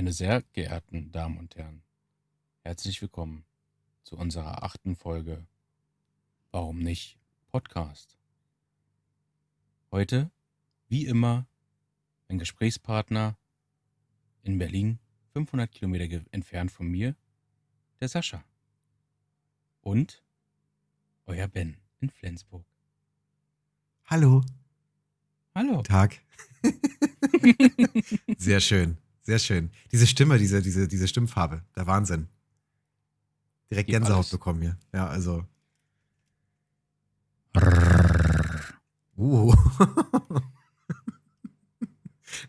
Meine sehr geehrten Damen und Herren, herzlich willkommen zu unserer achten Folge Warum nicht Podcast. Heute, wie immer, ein Gesprächspartner in Berlin, 500 Kilometer entfernt von mir, der Sascha. Und euer Ben in Flensburg. Hallo. Hallo. Tag. sehr schön, sehr schön. Diese Stimme, diese, diese, diese Stimmfarbe, der Wahnsinn. Direkt Gibt Gänsehaut alles. bekommen hier. Ja, also. Uh.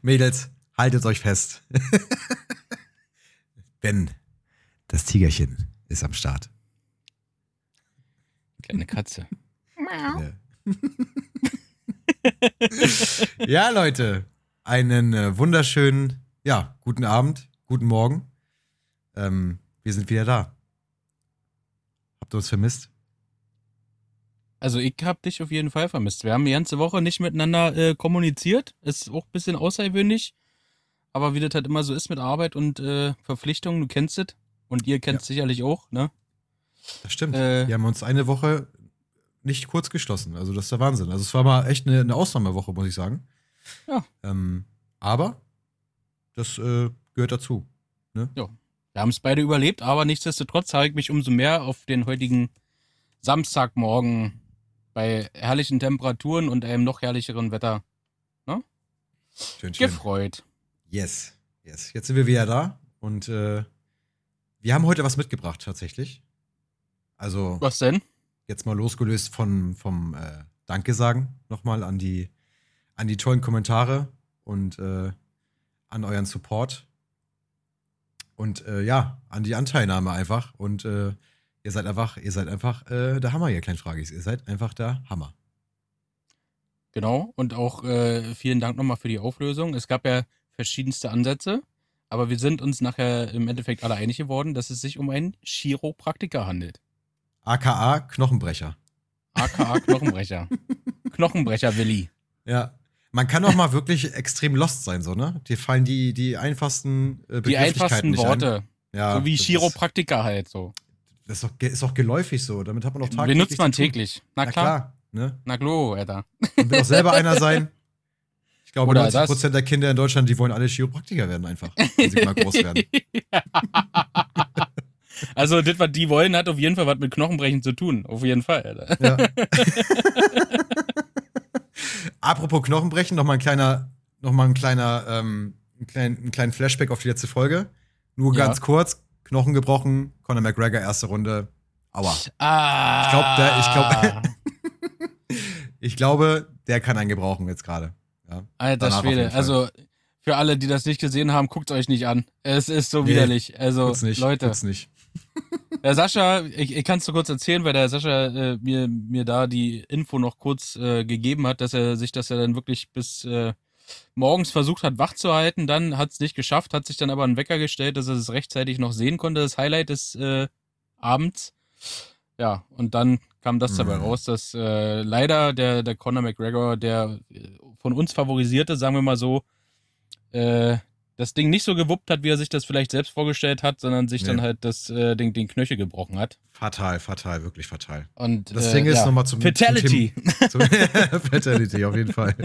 Mädels, haltet euch fest. Ben, das Tigerchen ist am Start. Kleine Katze. Ja. ja, Leute, einen äh, wunderschönen, ja, guten Abend, guten Morgen. Ähm, wir sind wieder da. Habt ihr uns vermisst? Also ich habe dich auf jeden Fall vermisst. Wir haben die ganze Woche nicht miteinander äh, kommuniziert. Ist auch ein bisschen außergewöhnlich. Aber wie das halt immer so ist mit Arbeit und äh, Verpflichtungen, du kennst es. Und ihr kennt es sicherlich auch, ne? Das stimmt. Äh. wir haben uns eine Woche nicht kurz geschlossen. Also, das ist der Wahnsinn. Also, es war mal echt eine, eine Ausnahmewoche, muss ich sagen. Ja. Ähm, aber das äh, gehört dazu. Wir haben es beide überlebt, aber nichtsdestotrotz habe ich mich umso mehr auf den heutigen Samstagmorgen bei herrlichen Temperaturen und einem noch herrlicheren Wetter Schön, schön. gefreut. Yes, yes. Jetzt sind wir wieder da und äh, wir haben heute was mitgebracht tatsächlich. Also Was denn? jetzt mal losgelöst von vom äh, Danke sagen nochmal an die an die tollen Kommentare und äh, an euren Support und äh, ja an die Anteilnahme einfach und äh, ihr seid einfach ihr seid einfach äh, der Hammer ihr kleinen Fragis ihr seid einfach der Hammer. Genau, und auch äh, vielen Dank nochmal für die Auflösung. Es gab ja verschiedenste Ansätze, aber wir sind uns nachher im Endeffekt alle einig geworden, dass es sich um einen Chiropraktiker handelt. AKA Knochenbrecher. AKA Knochenbrecher. Knochenbrecher Willi. Ja. Man kann auch mal wirklich extrem lost sein, so, ne? Dir fallen die, die einfachsten äh, Die einfachsten Worte. Ja, so wie Chiropraktiker halt so. Das ist, doch, ge- ist doch geläufig so. Damit hat man doch tagtäglich Benutzt man täglich. Na Na klar. klar. Ne? Na klar, Alter. Man will auch selber einer sein. Ich glaube, Oder 90 das. Prozent der Kinder in Deutschland, die wollen alle Chiropraktiker werden einfach, wenn sie mal groß werden. also, das, was die wollen, hat auf jeden Fall was mit Knochenbrechen zu tun. Auf jeden Fall, Alter. Ja. Apropos Knochenbrechen, noch mal ein kleiner, noch mal ein kleiner, ähm, ein kleinen, ein kleinen Flashback auf die letzte Folge. Nur Ja. ganz kurz, Knochen gebrochen, Conor McGregor, erste Runde. Aua. Ah. Ich glaub, der- ich glaub- Ich glaube, der kann einen gebrauchen jetzt gerade. Ja. Alter Schwede. Also, für alle, die das nicht gesehen haben, guckt euch nicht an. Es ist so Nee, widerlich. Also, Tut's nicht, Leute. tut's nicht. Der Sascha, ich, ich kann es nur kurz erzählen, weil der Sascha äh, mir, mir da die Info noch kurz äh, gegeben hat, dass er sich das ja dann wirklich bis äh, morgens versucht hat, wach zu halten. Dann hat es nicht geschafft, hat sich dann aber einen Wecker gestellt, dass er es rechtzeitig noch sehen konnte, das Highlight des äh, Abends. Ja, und dann kam das dabei Mhm. raus, dass äh, leider der, der Conor McGregor, der äh, von uns favorisierte, sagen wir mal so, äh, das Ding nicht so gewuppt hat, wie er sich das vielleicht selbst vorgestellt hat, sondern sich Nee. dann halt das, äh, den, den Knöchel gebrochen hat. Fatal, fatal, wirklich fatal. Und, Das äh, Ding ist ja. nochmal zum Fatality. Zum Thema, zum, Fatality, auf jeden Fall.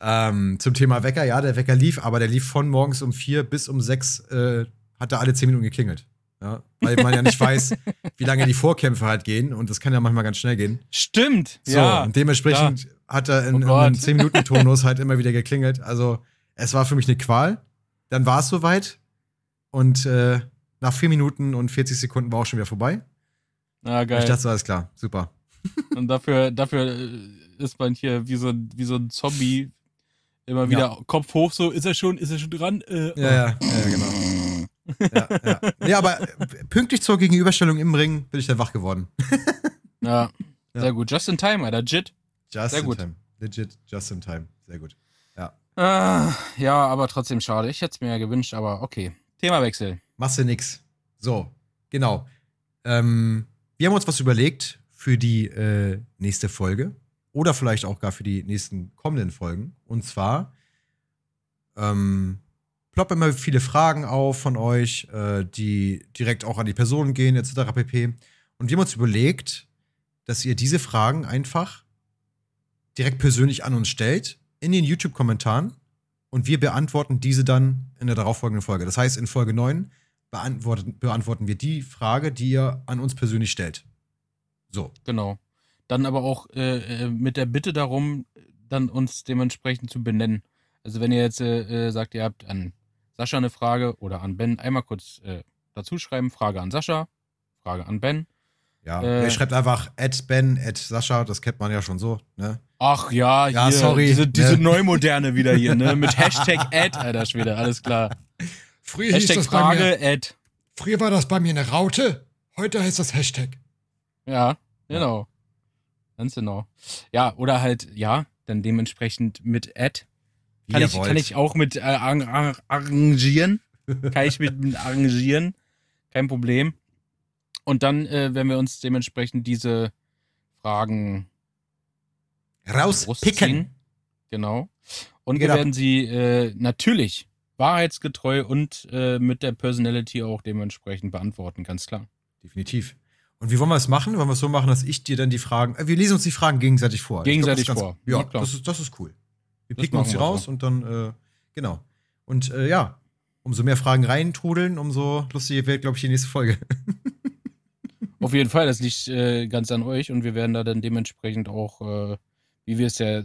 ähm, zum Thema Wecker, ja, der Wecker lief, aber der lief von morgens um vier bis um sechs, äh, hat er alle zehn Minuten geklingelt. Ja, weil man ja nicht weiß, wie lange die Vorkämpfe halt gehen und das kann ja manchmal ganz schnell gehen. Stimmt. So, ja. und dementsprechend hat er in, Oh in einem 10-Minuten-Tonus halt immer wieder geklingelt. Also, es war für mich eine Qual. Dann war es soweit und äh, nach vier Minuten und 40 Sekunden war auch schon wieder vorbei. Ah, Ich geil. dachte, so, alles klar, super. Und dafür, dafür äh, ist man hier wie so, ein- wie so ein Zombie immer wieder Kopf hoch, so, ist er schon, ist er schon dran? Äh, Ja, ja, ja, genau. Ja, ja. Nee, aber äh, pünktlich zur Gegenüberstellung im Ring bin ich dann wach geworden. ja. Ja. Sehr gut. Just in time, Alter. Jit. Just Sehr in gut. time. Legit, just in time. Sehr gut. Ah, ja, aber trotzdem schade. Ich hätte es mir ja gewünscht, aber okay. Themawechsel. Machst du nix. So, genau. Ähm, wir haben uns was überlegt für die äh, nächste Folge oder vielleicht auch gar für die nächsten kommenden Folgen. Und zwar ähm, ploppen immer viele Fragen auf von euch, äh, die direkt auch an die Personen gehen, etc. pp. Und wir haben uns überlegt, dass ihr diese Fragen einfach direkt persönlich an uns stellt, in den YouTube-Kommentaren. Und wir beantworten diese dann in der darauffolgenden Folge. Das heißt, in Folge 9 beantworten, beantworten wir die Frage, die ihr an uns persönlich stellt. So. Genau. Dann aber auch äh, äh, mit der Bitte darum, dann uns dementsprechend zu benennen. Also wenn ihr jetzt äh, äh, sagt, ihr habt an Sascha eine Frage oder an Ben, einmal kurz äh, dazu schreiben, Frage an Sascha, Frage an Ben. Ja, Äh. ihr schreibt einfach at Ben, at Sascha, das kennt man ja schon so, ne? Ach ja, Ja, hier, sorry, diese, diese ne? Neumoderne wieder hier, ne? Mit Hashtag Ad, Alter Schwede, alles klar. Früher Hashtag bei mir, Frage, Ad. früher war das bei mir eine Raute, heute heißt das Hashtag. Ja, genau. Ganz genau. Ja, oder halt, ja, dann dementsprechend mit Ad. Kann ihr ich, wollt. kann ich auch mit äh, ar ar arrangieren. kann ich mit, mit arrangieren. Kein Problem. Und dann äh, werden wir uns dementsprechend diese Fragen Rauspicken. Genau. Und Geht wir werden sie äh, natürlich wahrheitsgetreu und äh, mit der Personality auch dementsprechend beantworten, ganz klar. Definitiv. Und wie wollen wir es machen? Wollen wir es so machen, dass ich dir dann die Fragen, äh, wir lesen uns die Fragen gegenseitig vor. Gegenseitig ist vor. Ja, Ja, klar. das ist, das ist cool. Wir Das picken uns die raus so. und dann, äh, genau. Und äh, ja, umso mehr Fragen reintrudeln, umso lustiger wird, glaube ich, die nächste Folge. Auf jeden Fall, das liegt äh, ganz an euch und wir werden da dann dementsprechend auch, wie wir es ja,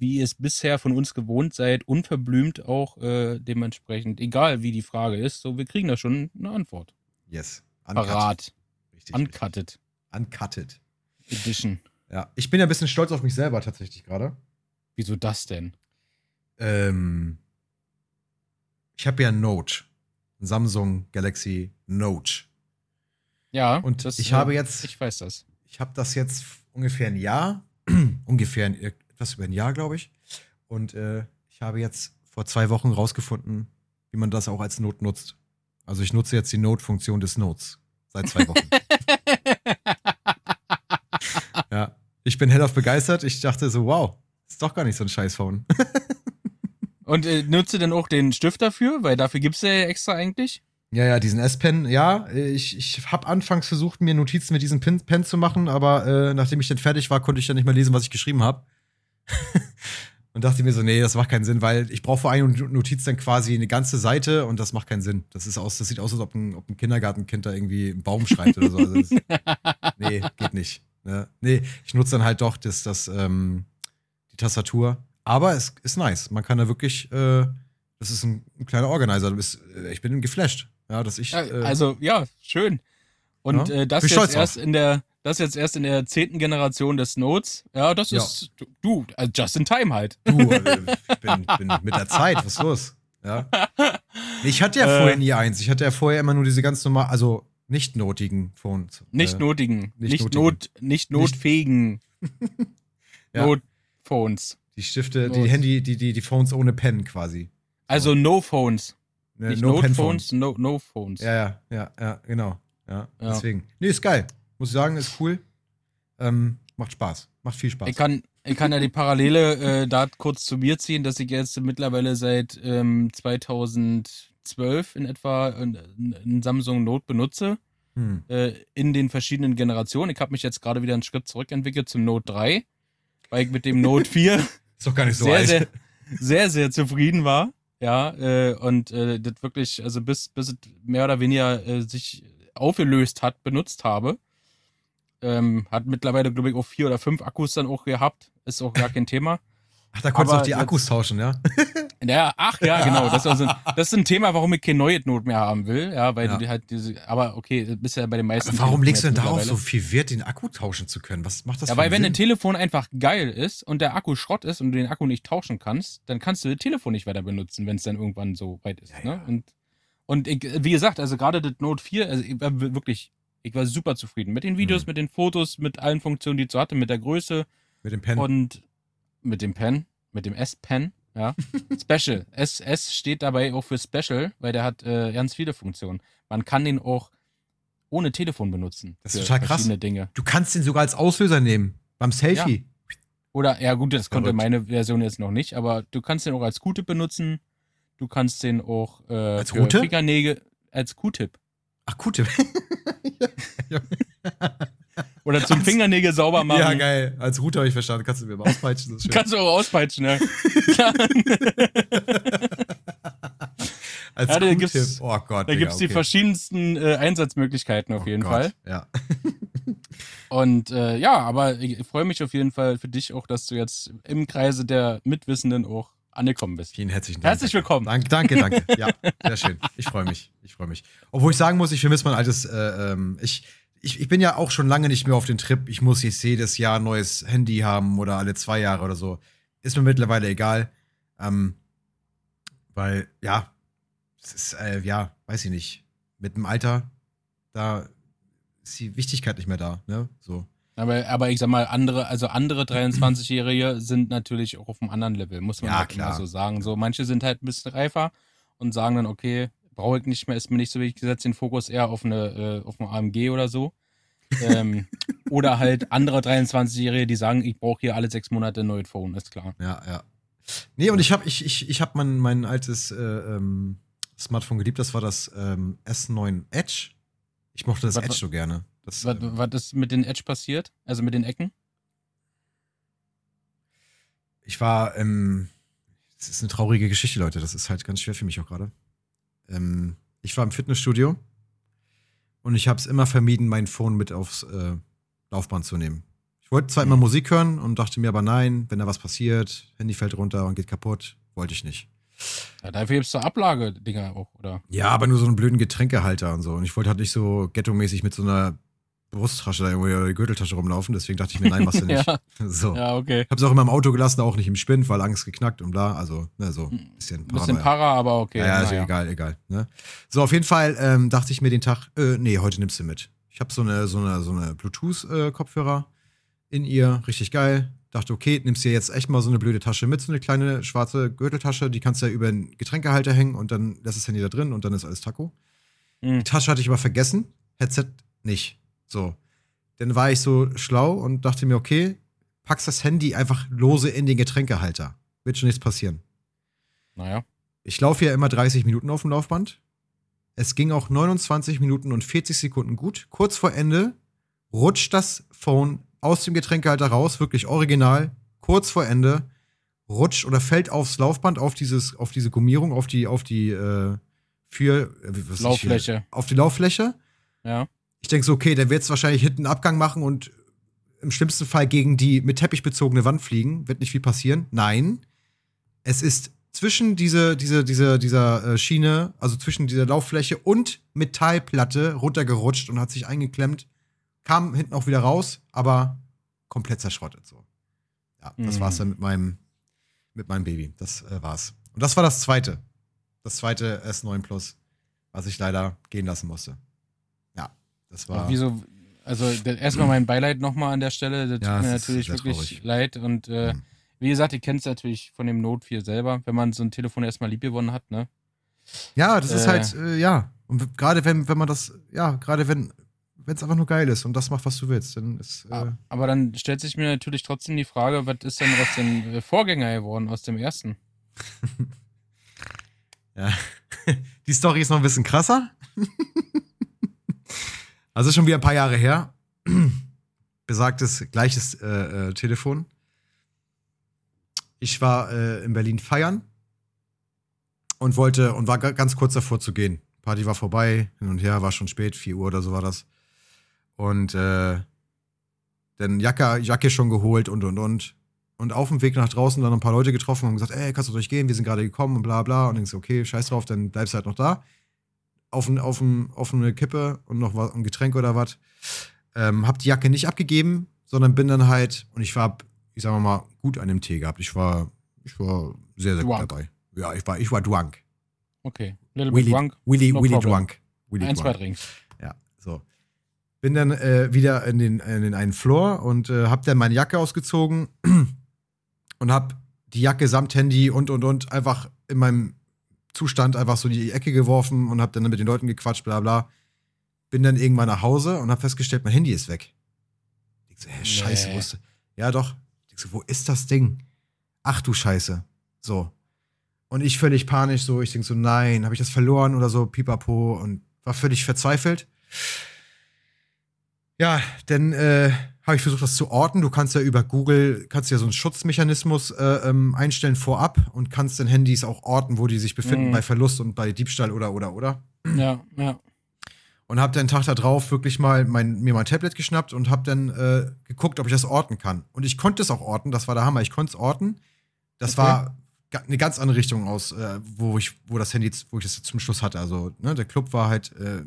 wie ihr es bisher von uns gewohnt seid, unverblümt auch äh, dementsprechend, egal wie die Frage ist, so wir kriegen da schon eine Antwort. Yes. Parat. Richtig. Uncutted Uncutted. Edition. Ja, ich bin ja ein bisschen stolz auf mich selber tatsächlich gerade. Wieso das denn? Ähm, ich habe ja ein Note. Ein Samsung Galaxy Note. Ja, Und das, ich äh, habe jetzt, Ich weiß das. ich habe das jetzt ungefähr ein Jahr, ungefähr ein, etwas über ein Jahr, glaube ich. Und äh, ich habe jetzt vor zwei Wochen rausgefunden, wie man das auch als Note nutzt. Also ich nutze jetzt die Note-Funktion des Notes seit zwei Wochen. ja, ich bin hellauf begeistert. Ich dachte so, wow, ist doch gar nicht so ein Scheiß-Phone. Und äh, nutze denn auch den Stift dafür? Weil dafür gibt es ja extra eigentlich. Ja, ja, diesen S-Pen, ja. Ich, ich habe anfangs versucht, mir Notizen mit diesem Pen, Pen zu machen, aber äh, nachdem ich dann fertig war, konnte ich dann nicht mehr lesen, was ich geschrieben habe. und dachte mir so, nee, das macht keinen Sinn, weil ich brauche für eine Notiz dann quasi eine ganze Seite und das macht keinen Sinn. Das ist aus, das sieht aus, als ob ein, ob ein Kindergartenkind da irgendwie einen Baum schreibt oder so. Also das, nee, geht nicht. Ne? Nee, ich nutze dann halt doch das, das, ähm, die Tastatur. Aber es ist nice. Man kann da wirklich, äh, das ist ein, ein kleiner Organizer. Du bist, äh, ich bin geflasht. Ja, dass ich. Ja, äh, also, ja, schön. Und Ja, äh, das jetzt erst in der, das jetzt erst in der zehnten Generation des Notes. Ja, das Ja. ist du, also just in time halt. du, äh, ich bin, bin mit der Zeit. Was ist los? Ja. Ich hatte ja Äh. vorher nie eins. Ich hatte ja vorher immer nur diese ganz normal, also nicht notigen Phones. Nicht äh, notigen, nicht nicht, notigen. Not, nicht notfähigen Ja. Notphones. Die Stifte, die Notes. Handy, die, die, die Phones ohne Pen quasi. Also no Phones. Ne, Nicht no Notephones, no, no Phones. Ja, ja, ja, ja, genau. Ja, Ja. deswegen. Nee, ist geil. Muss ich sagen, ist cool. Ähm, macht Spaß. Macht viel Spaß. Ich kann, ich kann ja die Parallele äh, da kurz zu mir ziehen, dass ich jetzt mittlerweile seit ähm, 2012 in etwa ein, ein Samsung Note benutze. Hm. äh, in den verschiedenen Generationen. Ich habe mich jetzt gerade wieder einen Schritt zurückentwickelt zum Note 3, weil ich mit dem Note 4 Ist doch gar nicht so sehr, sehr, sehr, sehr zufrieden war. Ja, äh, und äh, das wirklich, also bis, bis es mehr oder weniger äh, sich aufgelöst hat, benutzt habe. Ähm, hat mittlerweile, glaube ich, auch vier oder fünf Akkus dann auch gehabt. Ist auch gar kein Thema. Ach, da konntest du auch die Akkus tauschen, ja? Ja, ach ja, genau. Das ist, also, das ist ein Thema, warum ich kein neues Note mehr haben will. Ja, weil Ja. du halt diese, aber okay, bist ja bei den meisten. Aber warum legst du denn darauf so viel Wert, den Akku tauschen zu können? Was macht das Ja, weil einen wenn ein Sinn? Telefon einfach geil ist und der Akku Schrott ist und du den Akku nicht tauschen kannst, dann kannst du das Telefon nicht weiter benutzen, wenn es dann irgendwann so weit ist. Ja. Ne? Und, und ich, wie gesagt, also gerade das Note 4, also ich war wirklich, ich war super zufrieden mit den Videos, Mhm. mit den Fotos, mit allen Funktionen, die es so hatte, mit der Größe Mit dem Pen. und mit dem Pen, mit dem S-Pen, ja. Special. S, S steht dabei auch für Special, weil der hat äh, ganz viele Funktionen. Man kann den auch ohne Telefon benutzen. Das ist total krass. Dinge. Du kannst den sogar als Auslöser nehmen. Beim Selfie. Oder, ja gut, das konnte meine Version jetzt noch nicht, aber du kannst den auch als Gute benutzen. Du kannst den auch äh, Als Route? Fingernägel als Q-Tip. Ach, gute. Oder zum Fingernägel sauber machen. ja, geil. Als Route habe ich verstanden. Kannst du mir mal auspeitschen? Das ist schön. Kannst du auch auspeitschen, ja. Als Ja, da gibt's- oh Gott. Da Digga, gibt's die okay. verschiedensten äh, Einsatzmöglichkeiten auf Oh jeden Gott, Fall. Ja. Und äh, ja, aber ich freue mich auf jeden Fall für dich auch, dass du jetzt im Kreise der Mitwissenden auch angekommen bist. Vielen herzlichen Dank. Herzlich willkommen. Danke, danke, danke. Ja, sehr schön. Ich freue mich. Ich freue mich. Obwohl ich sagen muss, ich vermisse mein altes, äh, ähm, ich, ich, ich bin ja auch schon lange nicht mehr auf den Trip. Ich muss jetzt jedes Jahr ein neues Handy haben oder alle zwei Jahre oder so. Ist mir mittlerweile egal. Ähm, weil, ja, es ist, äh, ja, weiß ich nicht. Mit dem Alter, da ist die Wichtigkeit nicht mehr da, ne? So. Aber, aber ich sag mal, andere, also andere 23-Jährige sind natürlich auch auf einem anderen Level, muss man Ja, halt klar. so sagen. So, manche sind halt ein bisschen reifer und sagen dann, okay, brauche ich nicht mehr, ist mir nicht so wichtig, ich setze den Fokus eher auf eine, äh, auf ein AMG oder so. ähm, oder halt andere 23-Jährige, die sagen, ich brauche hier alle sechs Monate ein neues Phone, ist klar. Ja, ja. Nee, und ich habe ich, ich, ich hab mein, mein altes äh, ähm, Smartphone geliebt, das war das ähm, S9 Edge. Ich mochte das Was- Edge so gerne. Das, Was, ähm, was ist mit den Edge passiert? Also mit den Ecken? ich war, ähm, das ist eine traurige Geschichte, Leute. Das ist halt ganz schwer für mich auch gerade. Ähm, ich war im Fitnessstudio und ich habe es immer vermieden, mein Phone mit aufs äh, Laufband zu nehmen. Ich wollte zwar immer Mhm. Musik hören und dachte mir aber nein, wenn da was passiert, Handy fällt runter und geht kaputt, wollte ich nicht. Ja, dafür gibt's doch Ablage-Dinger auch, oder? Ja, aber nur so einen blöden Getränkehalter und so. Und ich wollte halt nicht so ghetto-mäßig mit so einer Brusttasche da irgendwie oder Gürteltasche rumlaufen. Deswegen dachte ich mir, nein, machst du nicht. ja, So. ja, okay. Ich hab's auch immer im Auto gelassen, auch nicht im Spind, weil Angst geknackt und bla. Also, ne, so ein bisschen Ein bisschen. Para, aber okay. Ja, ja, ist naja. egal, egal. Ne? So, auf jeden Fall ähm, dachte ich mir den Tag, äh, nee, heute nimmst du mit. Ich habe so eine, so eine, so eine Bluetooth-Kopfhörer in ihr, richtig geil. Dachte, okay, nimmst dir jetzt echt mal so eine blöde Tasche mit, so eine kleine schwarze Gürteltasche, die kannst du ja über einen Getränkehalter hängen und dann lässt das Handy da drin und dann ist alles Taco. Mhm. Die Tasche hatte ich aber vergessen, Headset nicht. So. Dann war ich so schlau und dachte mir, okay, packst das Handy einfach lose in den Getränkehalter. Wird schon nichts passieren. Naja. Ich laufe ja immer 30 Minuten auf dem Laufband. Es ging auch 29 Minuten und 40 Sekunden gut. Kurz vor Ende rutscht das Phone aus dem Getränkehalter raus, wirklich original. Kurz vor Ende rutscht oder fällt aufs Laufband, auf dieses, auf diese Gummierung, auf die, auf die äh, für äh, ist hier? Lauffläche. auf die Lauffläche. Ja. Ich denke so, okay, der wird es wahrscheinlich hinten einen Abgang machen und im schlimmsten Fall gegen die mit Teppich bezogene Wand fliegen. Wird nicht viel passieren. Nein. Es ist zwischen diese, diese, diese, dieser äh, Schiene, also zwischen dieser Lauffläche und Metallplatte runtergerutscht und hat sich eingeklemmt. Kam hinten auch wieder raus, aber komplett zerschrottet so. Ja, das Mhm. war's dann mit meinem, mit meinem Baby. Das äh, war's. Und das war das zweite. Das zweite S9 Plus, was ich leider gehen lassen musste. Das war. Wieso? Also erstmal mein Beileid nochmal an der Stelle. Das Ja, tut mir ist natürlich wirklich traurig. leid. Und äh, Mhm. wie gesagt, ihr kennt es natürlich von dem Note 4 selber, wenn man so ein Telefon erstmal lieb gewonnen hat, ne? Ja, das ist Äh. halt, äh, ja. Und gerade wenn, wenn man das, ja, gerade wenn wenn es einfach nur geil ist und das macht, was du willst, dann ist. Äh, Aber dann stellt sich mir natürlich trotzdem die Frage, was ist denn aus dem äh, Vorgänger geworden, aus dem ersten? ja. Die Story ist noch ein bisschen krasser. also schon wieder ein paar Jahre her. Besagtes gleiches äh, äh, Telefon. Ich war äh, in Berlin feiern und wollte und war ga- ganz kurz davor zu gehen. Party war vorbei, hin und her, war schon spät, 4 Uhr oder so war das. Und äh, dann Jacke, Jacke schon geholt und und und. Und auf dem Weg nach draußen dann ein paar Leute getroffen und gesagt, ey, kannst du durchgehen, wir sind gerade gekommen und bla bla. Und denkst, okay, scheiß drauf, dann bleibst du halt noch da. Auf, ein, auf, ein, auf eine Kippe und noch was, ein Getränk oder was. Ähm, hab die Jacke nicht abgegeben, sondern bin dann halt, und ich war, ich sag mal, gut an dem Tee gehabt. Ich war, ich war sehr, sehr gut Drunk. dabei. Ja, ich war, ich war drunk. Okay. Little bit Willy, drunk. Willy, no Willy problem. drunk. Willy Ein, zwei Drinks. Ja, so. Bin dann äh, wieder in den, in den einen Floor und äh, hab dann meine Jacke ausgezogen und hab die Jacke samt Handy und und und einfach in meinem Zustand einfach so in die Ecke geworfen und hab dann mit den Leuten gequatscht, bla bla. Bin dann irgendwann nach Hause und hab festgestellt, mein Handy ist weg. Ich so, hä, scheiße, Nee. wo ist Ja, doch. Ich so, wo ist das Ding? Ach du Scheiße. So. Und ich völlig panisch, so, ich denke so, nein, habe ich das verloren oder so, pipapo und war völlig verzweifelt. Ja, dann äh, habe ich versucht, das zu orten. Du kannst ja über Google, kannst ja so einen Schutzmechanismus äh, ähm, einstellen vorab und kannst den Handys auch orten, wo die sich befinden, Mhm. bei Verlust und bei Diebstahl oder, oder, oder. Ja, ja. Und habe den Tag da drauf wirklich mal mein, mir mein Tablet geschnappt und habe dann äh, geguckt, ob ich das orten kann. Und ich konnte es auch orten, das war der Hammer. Ich konnte es orten. Das Okay. war eine ganz andere Richtung aus, äh, wo ich, wo das Handy, wo ich das zum Schluss hatte. Also, ne, der Club war halt äh,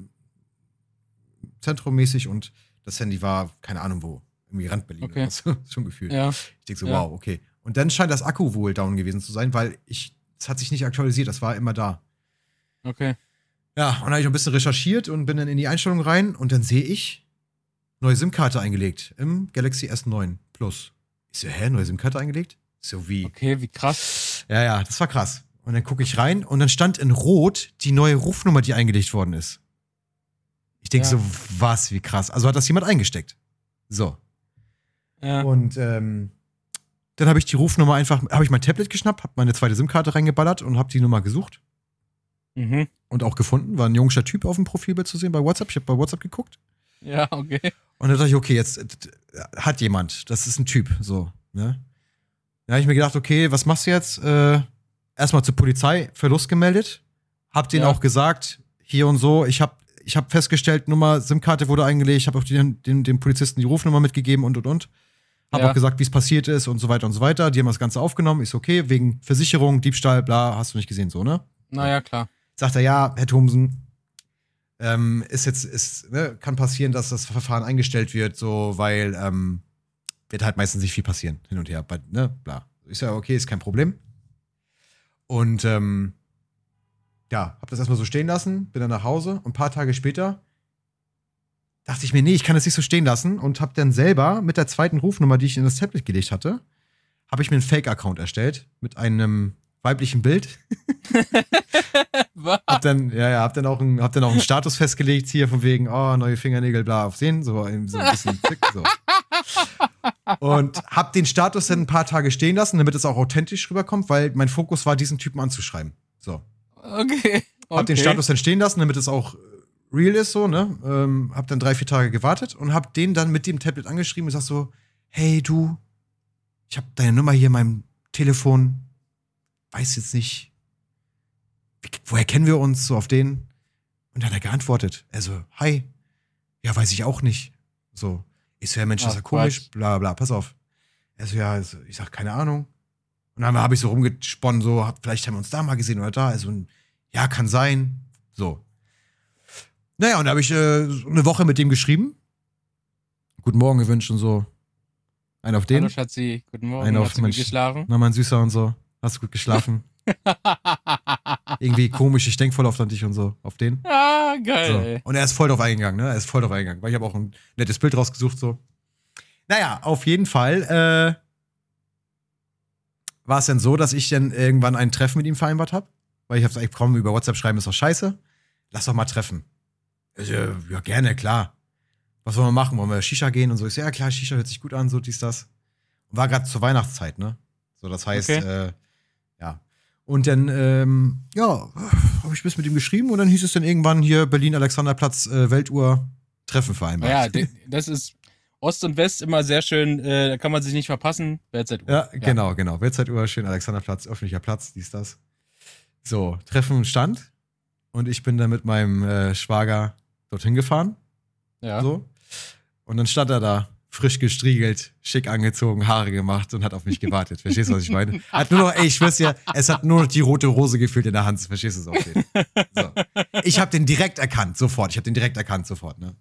zentrummäßig und das Handy war, keine Ahnung wo, irgendwie Randberlin Okay. oder so, schon gefühlt. Ja. Ich denke so, Ja. wow, okay. Und dann scheint das Akku wohl down gewesen zu sein, weil ich, es hat sich nicht aktualisiert, das war immer da. Okay. Ja, und dann habe ich noch ein bisschen recherchiert und bin dann in die Einstellung rein und dann sehe ich, neue SIM-Karte eingelegt im Galaxy S9 Plus. Ich so, hä, neue SIM-Karte eingelegt? So wie? Okay, wie krass. Ja, ja, das war krass. Und dann gucke ich rein und dann stand in Rot die neue Rufnummer, die eingelegt worden ist. Ich denke Ja. so, was, wie krass. Also hat das jemand eingesteckt. So. Ja. Und ähm, dann habe ich die Rufnummer einfach, habe ich mein Tablet geschnappt, habe meine zweite SIM-Karte reingeballert und habe die Nummer gesucht Mhm. und auch gefunden. War ein jungscher Typ auf dem Profilbild zu sehen bei WhatsApp. Ich habe bei WhatsApp geguckt. Ja, okay. Und dann dachte ich, okay, jetzt äh, hat jemand, das ist ein Typ, so, ne? Da habe ich mir gedacht, okay, was machst du jetzt? Äh, erstmal zur Polizei, Verlust gemeldet. Hab denen Ja. auch gesagt, hier und so, ich habe ich hab festgestellt, Nummer, SIM-Karte wurde eingelegt, ich habe auch den, den, den Polizisten die Rufnummer mitgegeben und und und. Hab Ja. auch gesagt, wie es passiert ist und so weiter und so weiter. Die haben das Ganze aufgenommen, ist okay, wegen Versicherung, Diebstahl, bla, hast du nicht gesehen, so, ne? Naja, klar. sagt er, ja, Herr Thomsen, ähm, ist jetzt, ist, ne, kann passieren, dass das Verfahren eingestellt wird, so, weil ähm, wird halt meistens nicht viel passieren, hin und her, ne, bla. Ist ja okay, ist kein Problem. Und ähm, ja, hab das erstmal so stehen lassen, bin dann nach Hause und ein paar Tage später dachte ich mir, nee, ich kann das nicht so stehen lassen und hab dann selber mit der zweiten Rufnummer, die ich in das Tablet gelegt hatte, habe ich mir einen Fake-Account erstellt mit einem weiblichen Bild Was? hab dann, ja, ja, hab dann auch einen, hab dann auch einen Status festgelegt hier von wegen, oh, neue Fingernägel, bla, auf sehen, so, so ein bisschen zick, so. Und hab den Status dann ein paar Tage stehen lassen, damit es auch authentisch rüberkommt, weil mein Fokus war, diesen Typen anzuschreiben. So. Okay. Hab den okay. Status dann stehen lassen, damit es auch real ist, so, ne? Ähm, hab dann drei, vier Tage gewartet und hab den dann mit dem Tablet angeschrieben und sag so, hey, du, ich hab deine Nummer hier in meinem Telefon, weiß jetzt nicht, woher kennen wir uns, so auf den? Und dann hat er geantwortet. Er so, hi, ja, weiß ich auch nicht. So, ich so, ja, Mensch, das ist ja komisch, Quatsch. bla, bla, pass auf. Er so, ja, also, ich sag, keine Ahnung. Und dann habe ich so rumgesponnen, so, hab, vielleicht haben wir uns da mal gesehen oder da. Also, ja, kann sein. So. Naja, und da habe ich äh, so eine Woche mit dem geschrieben. Guten Morgen gewünscht und so. Einen auf den. Hallo Schatzi, guten Morgen. Einen auf Hast du gut Mensch. geschlafen? Na, mein Süßer und so. Hast du gut geschlafen? Irgendwie komisch, ich denke voll oft an dich und so. Auf den. ah, So. geil. Und er ist voll drauf eingegangen, ne? Er ist voll drauf eingegangen. Weil ich habe auch ein nettes Bild rausgesucht, so. Naja, auf jeden Fall äh, war es dann so, dass ich dann irgendwann ein Treffen mit ihm vereinbart habe. Weil ich habe gesagt, komm, über WhatsApp schreiben ist doch scheiße. Lass doch mal treffen. Ich, äh, ja, gerne, klar. Was wollen wir machen? Wollen wir Shisha gehen und so? Ich so, ja klar, Shisha hört sich gut an, so dies, das. War gerade zur Weihnachtszeit, ne? So, das heißt, Okay. äh, ja. Und dann, ähm, ja, habe ich bis mit ihm geschrieben und dann hieß es dann irgendwann hier Berlin-Alexanderplatz äh, Weltuhr Treffen vereinbart. Ja, das ist Ost und West immer sehr schön, äh, da kann man sich nicht verpassen. Weltzeituhr. Ja, genau, genau. Weltzeituhr, schön Alexanderplatz, öffentlicher Platz, dies, das. So, Treffen stand und ich bin dann mit meinem äh, Schwager dorthin gefahren. Ja. So. Und dann stand er da, frisch gestriegelt, schick angezogen, Haare gemacht und hat auf mich gewartet. Verstehst du, was ich meine? Hat nur noch, ey, ich schwör's dir, es hat nur noch die rote Rose gefühlt in der Hand. Verstehst du es auch? So. Ich habe den direkt erkannt, sofort. Ich habe den direkt erkannt, sofort, ne?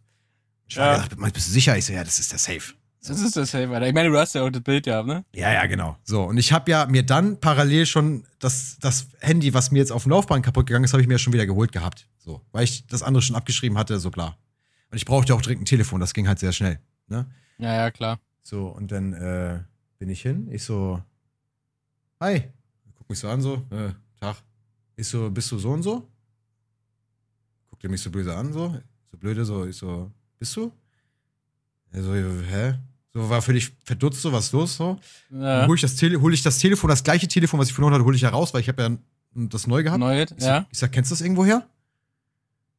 Ich Ja. gedacht, bist du sicher? Ich so, ja, das ist der Safe. Das ist das Safe, Alter. Ich meine, du hast ja auch das Bild ja, ne? Ja, ja, genau. So, und ich habe ja mir dann parallel schon das, das Handy, was mir jetzt auf dem Laufbahn kaputt gegangen ist, habe ich mir ja schon wieder geholt gehabt. So, weil ich das andere schon abgeschrieben hatte, so klar. Und ich brauchte auch dringend ein Telefon, das ging halt sehr schnell. Ne? Ja, ja, klar. So, und dann äh, bin ich hin. Ich so, hi. Guck mich so an, so, äh, Tag. Ich so, bist du so und so? Guckt er mich so böse an, so, so blöde, so, ich so, bist du? Er so, hä? So, war völlig verdutzt, so, was los, so. Ja. Dann hole ich, das Tele hol ich das Telefon, das gleiche Telefon, was ich verloren hatte, hole ich heraus, weil ich habe ja das neu gehabt. Neuet, Ich, so, ja. ich sag, kennst du das irgendwo her?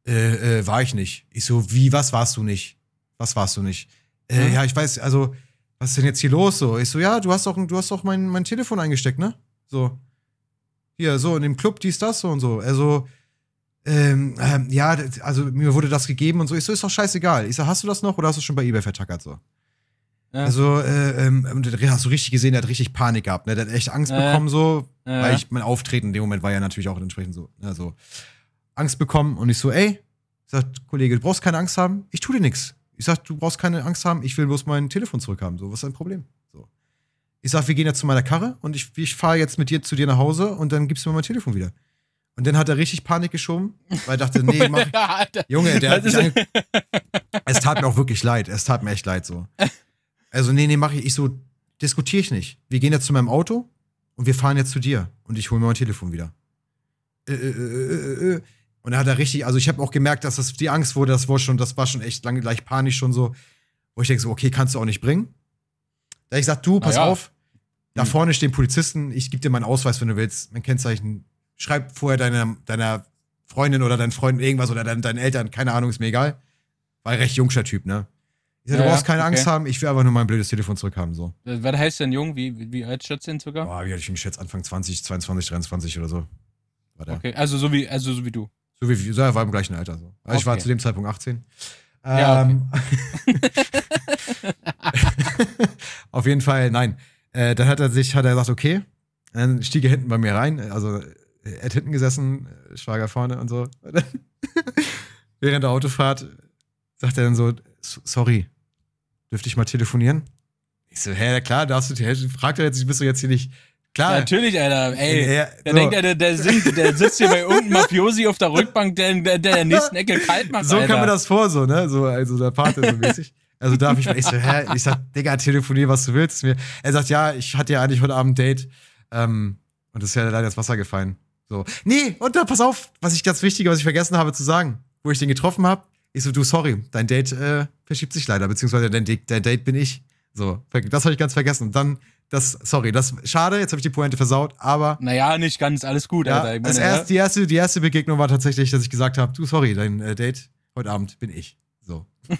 Äh, äh, war ich nicht. Ich so, wie, was warst du nicht? Was warst du nicht? Äh, Mhm. ja, ich weiß, also, was ist denn jetzt hier los? So, ich so, ja, du hast doch, du hast doch mein, mein Telefon eingesteckt, ne? So. Hier, so, in dem Club, dies, das, so und so. Also, ähm, ähm, ja, also mir wurde das gegeben und so. Ich so, ist doch scheißegal. Ich so, hast du das noch oder hast du schon bei eBay vertackert so? ja. Also, äh, ähm, und da hast du richtig gesehen, der hat richtig Panik gehabt, ne? Der hat echt Angst Ja. bekommen, so, Ja. weil ich mein Auftreten in dem Moment war ja natürlich auch entsprechend so, ne, so Angst bekommen und ich so, ey, ich sag, Kollege, du brauchst keine Angst haben, ich tu dir nichts. Ich sag, du brauchst keine Angst haben, ich will bloß mein Telefon zurückhaben, so, was ist dein Problem? So. Ich sag, wir gehen jetzt zu meiner Karre und ich, ich fahre jetzt mit dir zu dir nach Hause und dann gibst du mir mein Telefon wieder. Und dann hat er richtig Panik geschoben, weil er dachte, nee, mach. Junge, der hat mich ange Es tat mir auch wirklich leid. Es tat mir echt leid so. Also, nee, nee, mach ich. Ich so, diskutiere ich nicht. Wir gehen jetzt zu meinem Auto und wir fahren jetzt zu dir. Und ich hole mir mein Telefon wieder. Äh, äh, äh. Und da hat er richtig, also ich habe auch gemerkt, dass das die Angst wurde, das war schon, das war schon echt lange gleich panisch schon so. Wo ich denke so, okay, kannst du auch nicht bringen. Da ich gesagt, du, pass ja. auf, da Hm. vorne stehen Polizisten, ich gebe dir meinen Ausweis, wenn du willst, mein Kennzeichen. Schreib vorher deiner, deiner Freundin oder deinen Freunden irgendwas oder deinen, deinen Eltern, keine Ahnung, ist mir egal. War ein recht jungscher Typ, ne? Ich sag, Ja, du brauchst keine Angst okay. haben, ich will aber nur mein blödes Telefon zurückhaben, so. Was heißt denn jung? Wie, wie alt schätzt du ihn sogar? Boah, wie hatte ich ihn geschätzt? Anfang 20, 22, 23 oder so. War der. Okay, also so wie, also so wie du. So wie, so, er war im gleichen Alter, so. Also Ich war Okay. zu dem Zeitpunkt 18. Ja, okay. Ähm, Auf jeden Fall, nein. Äh, dann hat er sich, hat er gesagt, okay. Dann stieg er hinten bei mir rein. Also, er hat hinten gesessen, äh, Schwager vorne und so. Und dann, Während der Autofahrt sagt er dann so: "S- Sorry, dürfte ich mal telefonieren? Ich so, hä, klar, darfst du, hä, fragt er jetzt, bist du jetzt hier nicht. Klar. Ja, natürlich, Alter. Ey, Er- der so. denkt, er, der, der, singt, der sitzt hier bei irgendeinem Mafiosi auf der Rückbank, der, der, der der nächsten Ecke kalt macht. So Alter. kam mir das vor, so, ne? So, also der Pate so mäßig. Also darf ich, ich so, hä? Ich sag, Digga, telefonier, was du willst. Mir, er sagt, ja, ich hatte ja eigentlich heute Abend ein Date. Ähm, und das ist ja leider ins Wasser gefallen. So. Nee, und da, pass auf, was ich ganz wichtig, was ich vergessen habe zu sagen, wo ich den getroffen habe. Ich so, du, sorry, dein Date äh, verschiebt sich leider, beziehungsweise dein, Date- dein Date bin ich. So, das habe ich ganz vergessen. Und dann, das, sorry, das, schade, jetzt habe ich die Pointe versaut, aber Naja, nicht ganz, alles gut, ja, Alter. Das meine, erste, die, erste, die erste Begegnung war tatsächlich, dass ich gesagt habe, du, sorry, dein äh, Date heute Abend bin ich. So.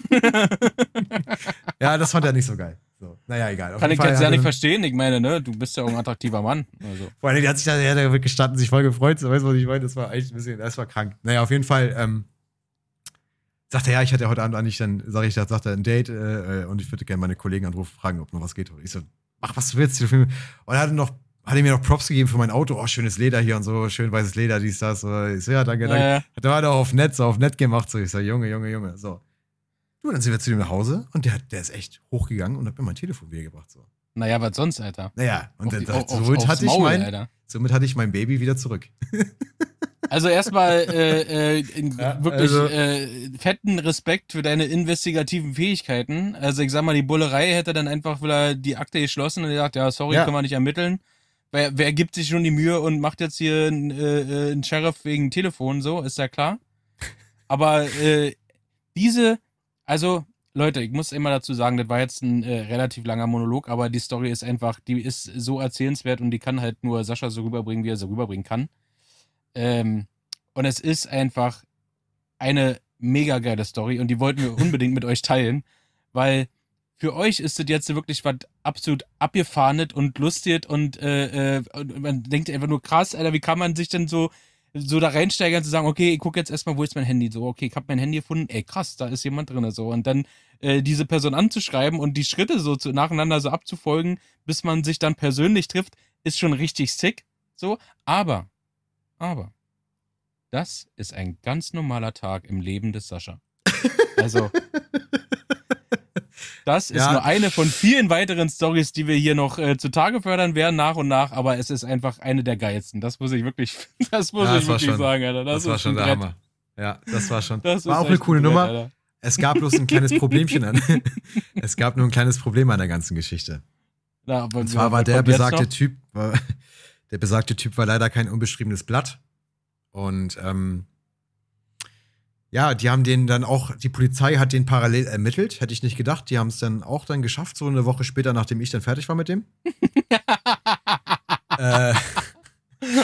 ja, das fand er nicht so geil. So. Naja, egal. Kann ich Fall jetzt ja nicht er- verstehen. Ich meine, ne, du bist ja auch ein attraktiver Mann. Also. Vor allem, der hat sich da, der hat gestanden, sich voll gefreut. So, weißt du, was ich meine? Das war echt ein bisschen, das war krank. Naja, auf jeden Fall, ähm, sagt er, ja, ich hatte heute Abend eigentlich, dann sage ich, sagt er ein Date, äh, und ich würde gerne meine Kollegen anrufen, fragen, ob noch was geht. Und ich so, mach, was du willst. Und er hat noch, hat er mir noch Props gegeben für mein Auto. Oh, schönes Leder hier und so, schön weißes Leder, dies, das. So. Ich so, ja, danke, danke. Ja, ja. Hat er war doch auf nett, so auf nett gemacht. So, ich sag, Junge, Junge, Junge. So. Du, dann sind wir zu ihm nach Hause und der, der ist echt hochgegangen und hat mir mein Telefon wiedergebracht. So. Naja, was sonst, Alter? Naja, und Auf dann, die- das, auf- somit, aufs hatte ich Maul, mein, Alter. somit hatte ich mein Baby wieder zurück. Also erstmal äh, äh, Ja, wirklich also- äh, fetten Respekt für deine investigativen Fähigkeiten. Also ich sag mal, die Bullerei hätte dann einfach wieder die Akte geschlossen und gesagt, ja, sorry, Ja. können wir nicht ermitteln. Wer, wer gibt sich schon die Mühe und macht jetzt hier einen, äh, äh, einen Sheriff wegen Telefon, so, ist ja klar. Aber äh, diese, also Leute, ich muss immer dazu sagen, das war jetzt ein äh, relativ langer Monolog, aber die Story ist einfach, die ist so erzählenswert und die kann halt nur Sascha so rüberbringen, wie er sie rüberbringen kann. Ähm, und es ist einfach eine mega geile Story und die wollten wir unbedingt mit euch teilen, weil für euch ist das jetzt wirklich was absolut abgefahrenes und lustig und, äh, äh, und man denkt einfach nur krass, Alter, wie kann man sich denn so so da reinsteigern zu sagen, okay, ich gucke jetzt erstmal, wo ist mein Handy? So, okay, ich habe mein Handy gefunden, ey krass, da ist jemand drin so und dann äh, diese Person anzuschreiben und die Schritte so zu, nacheinander so abzufolgen, bis man sich dann persönlich trifft, ist schon richtig sick, so, aber aber das ist ein ganz normaler Tag im Leben des Sascha. Also, das ist Ja. nur eine von vielen weiteren Stories, die wir hier noch äh, zutage fördern werden, nach und nach, aber es ist einfach eine der geilsten. Das muss ich wirklich, das muss Ja, ich wirklich schon- sagen, Alter. Das, Das, war schon der. Hammer. Ja, das war schon. Das war auch eine coole Brett, Nummer. Alter. Es gab bloß ein kleines Problemchen an. es gab nur ein kleines Problem an der ganzen Geschichte. Na, aber Und zwar war der besagte? Typ, war, der besagte Typ war leider kein unbeschriebenes Blatt. Und ähm, ja, die haben den dann auch, die Polizei hat den parallel ermittelt, hätte ich nicht gedacht. Die haben es dann auch dann geschafft, so eine Woche später, nachdem ich dann fertig war mit dem. äh,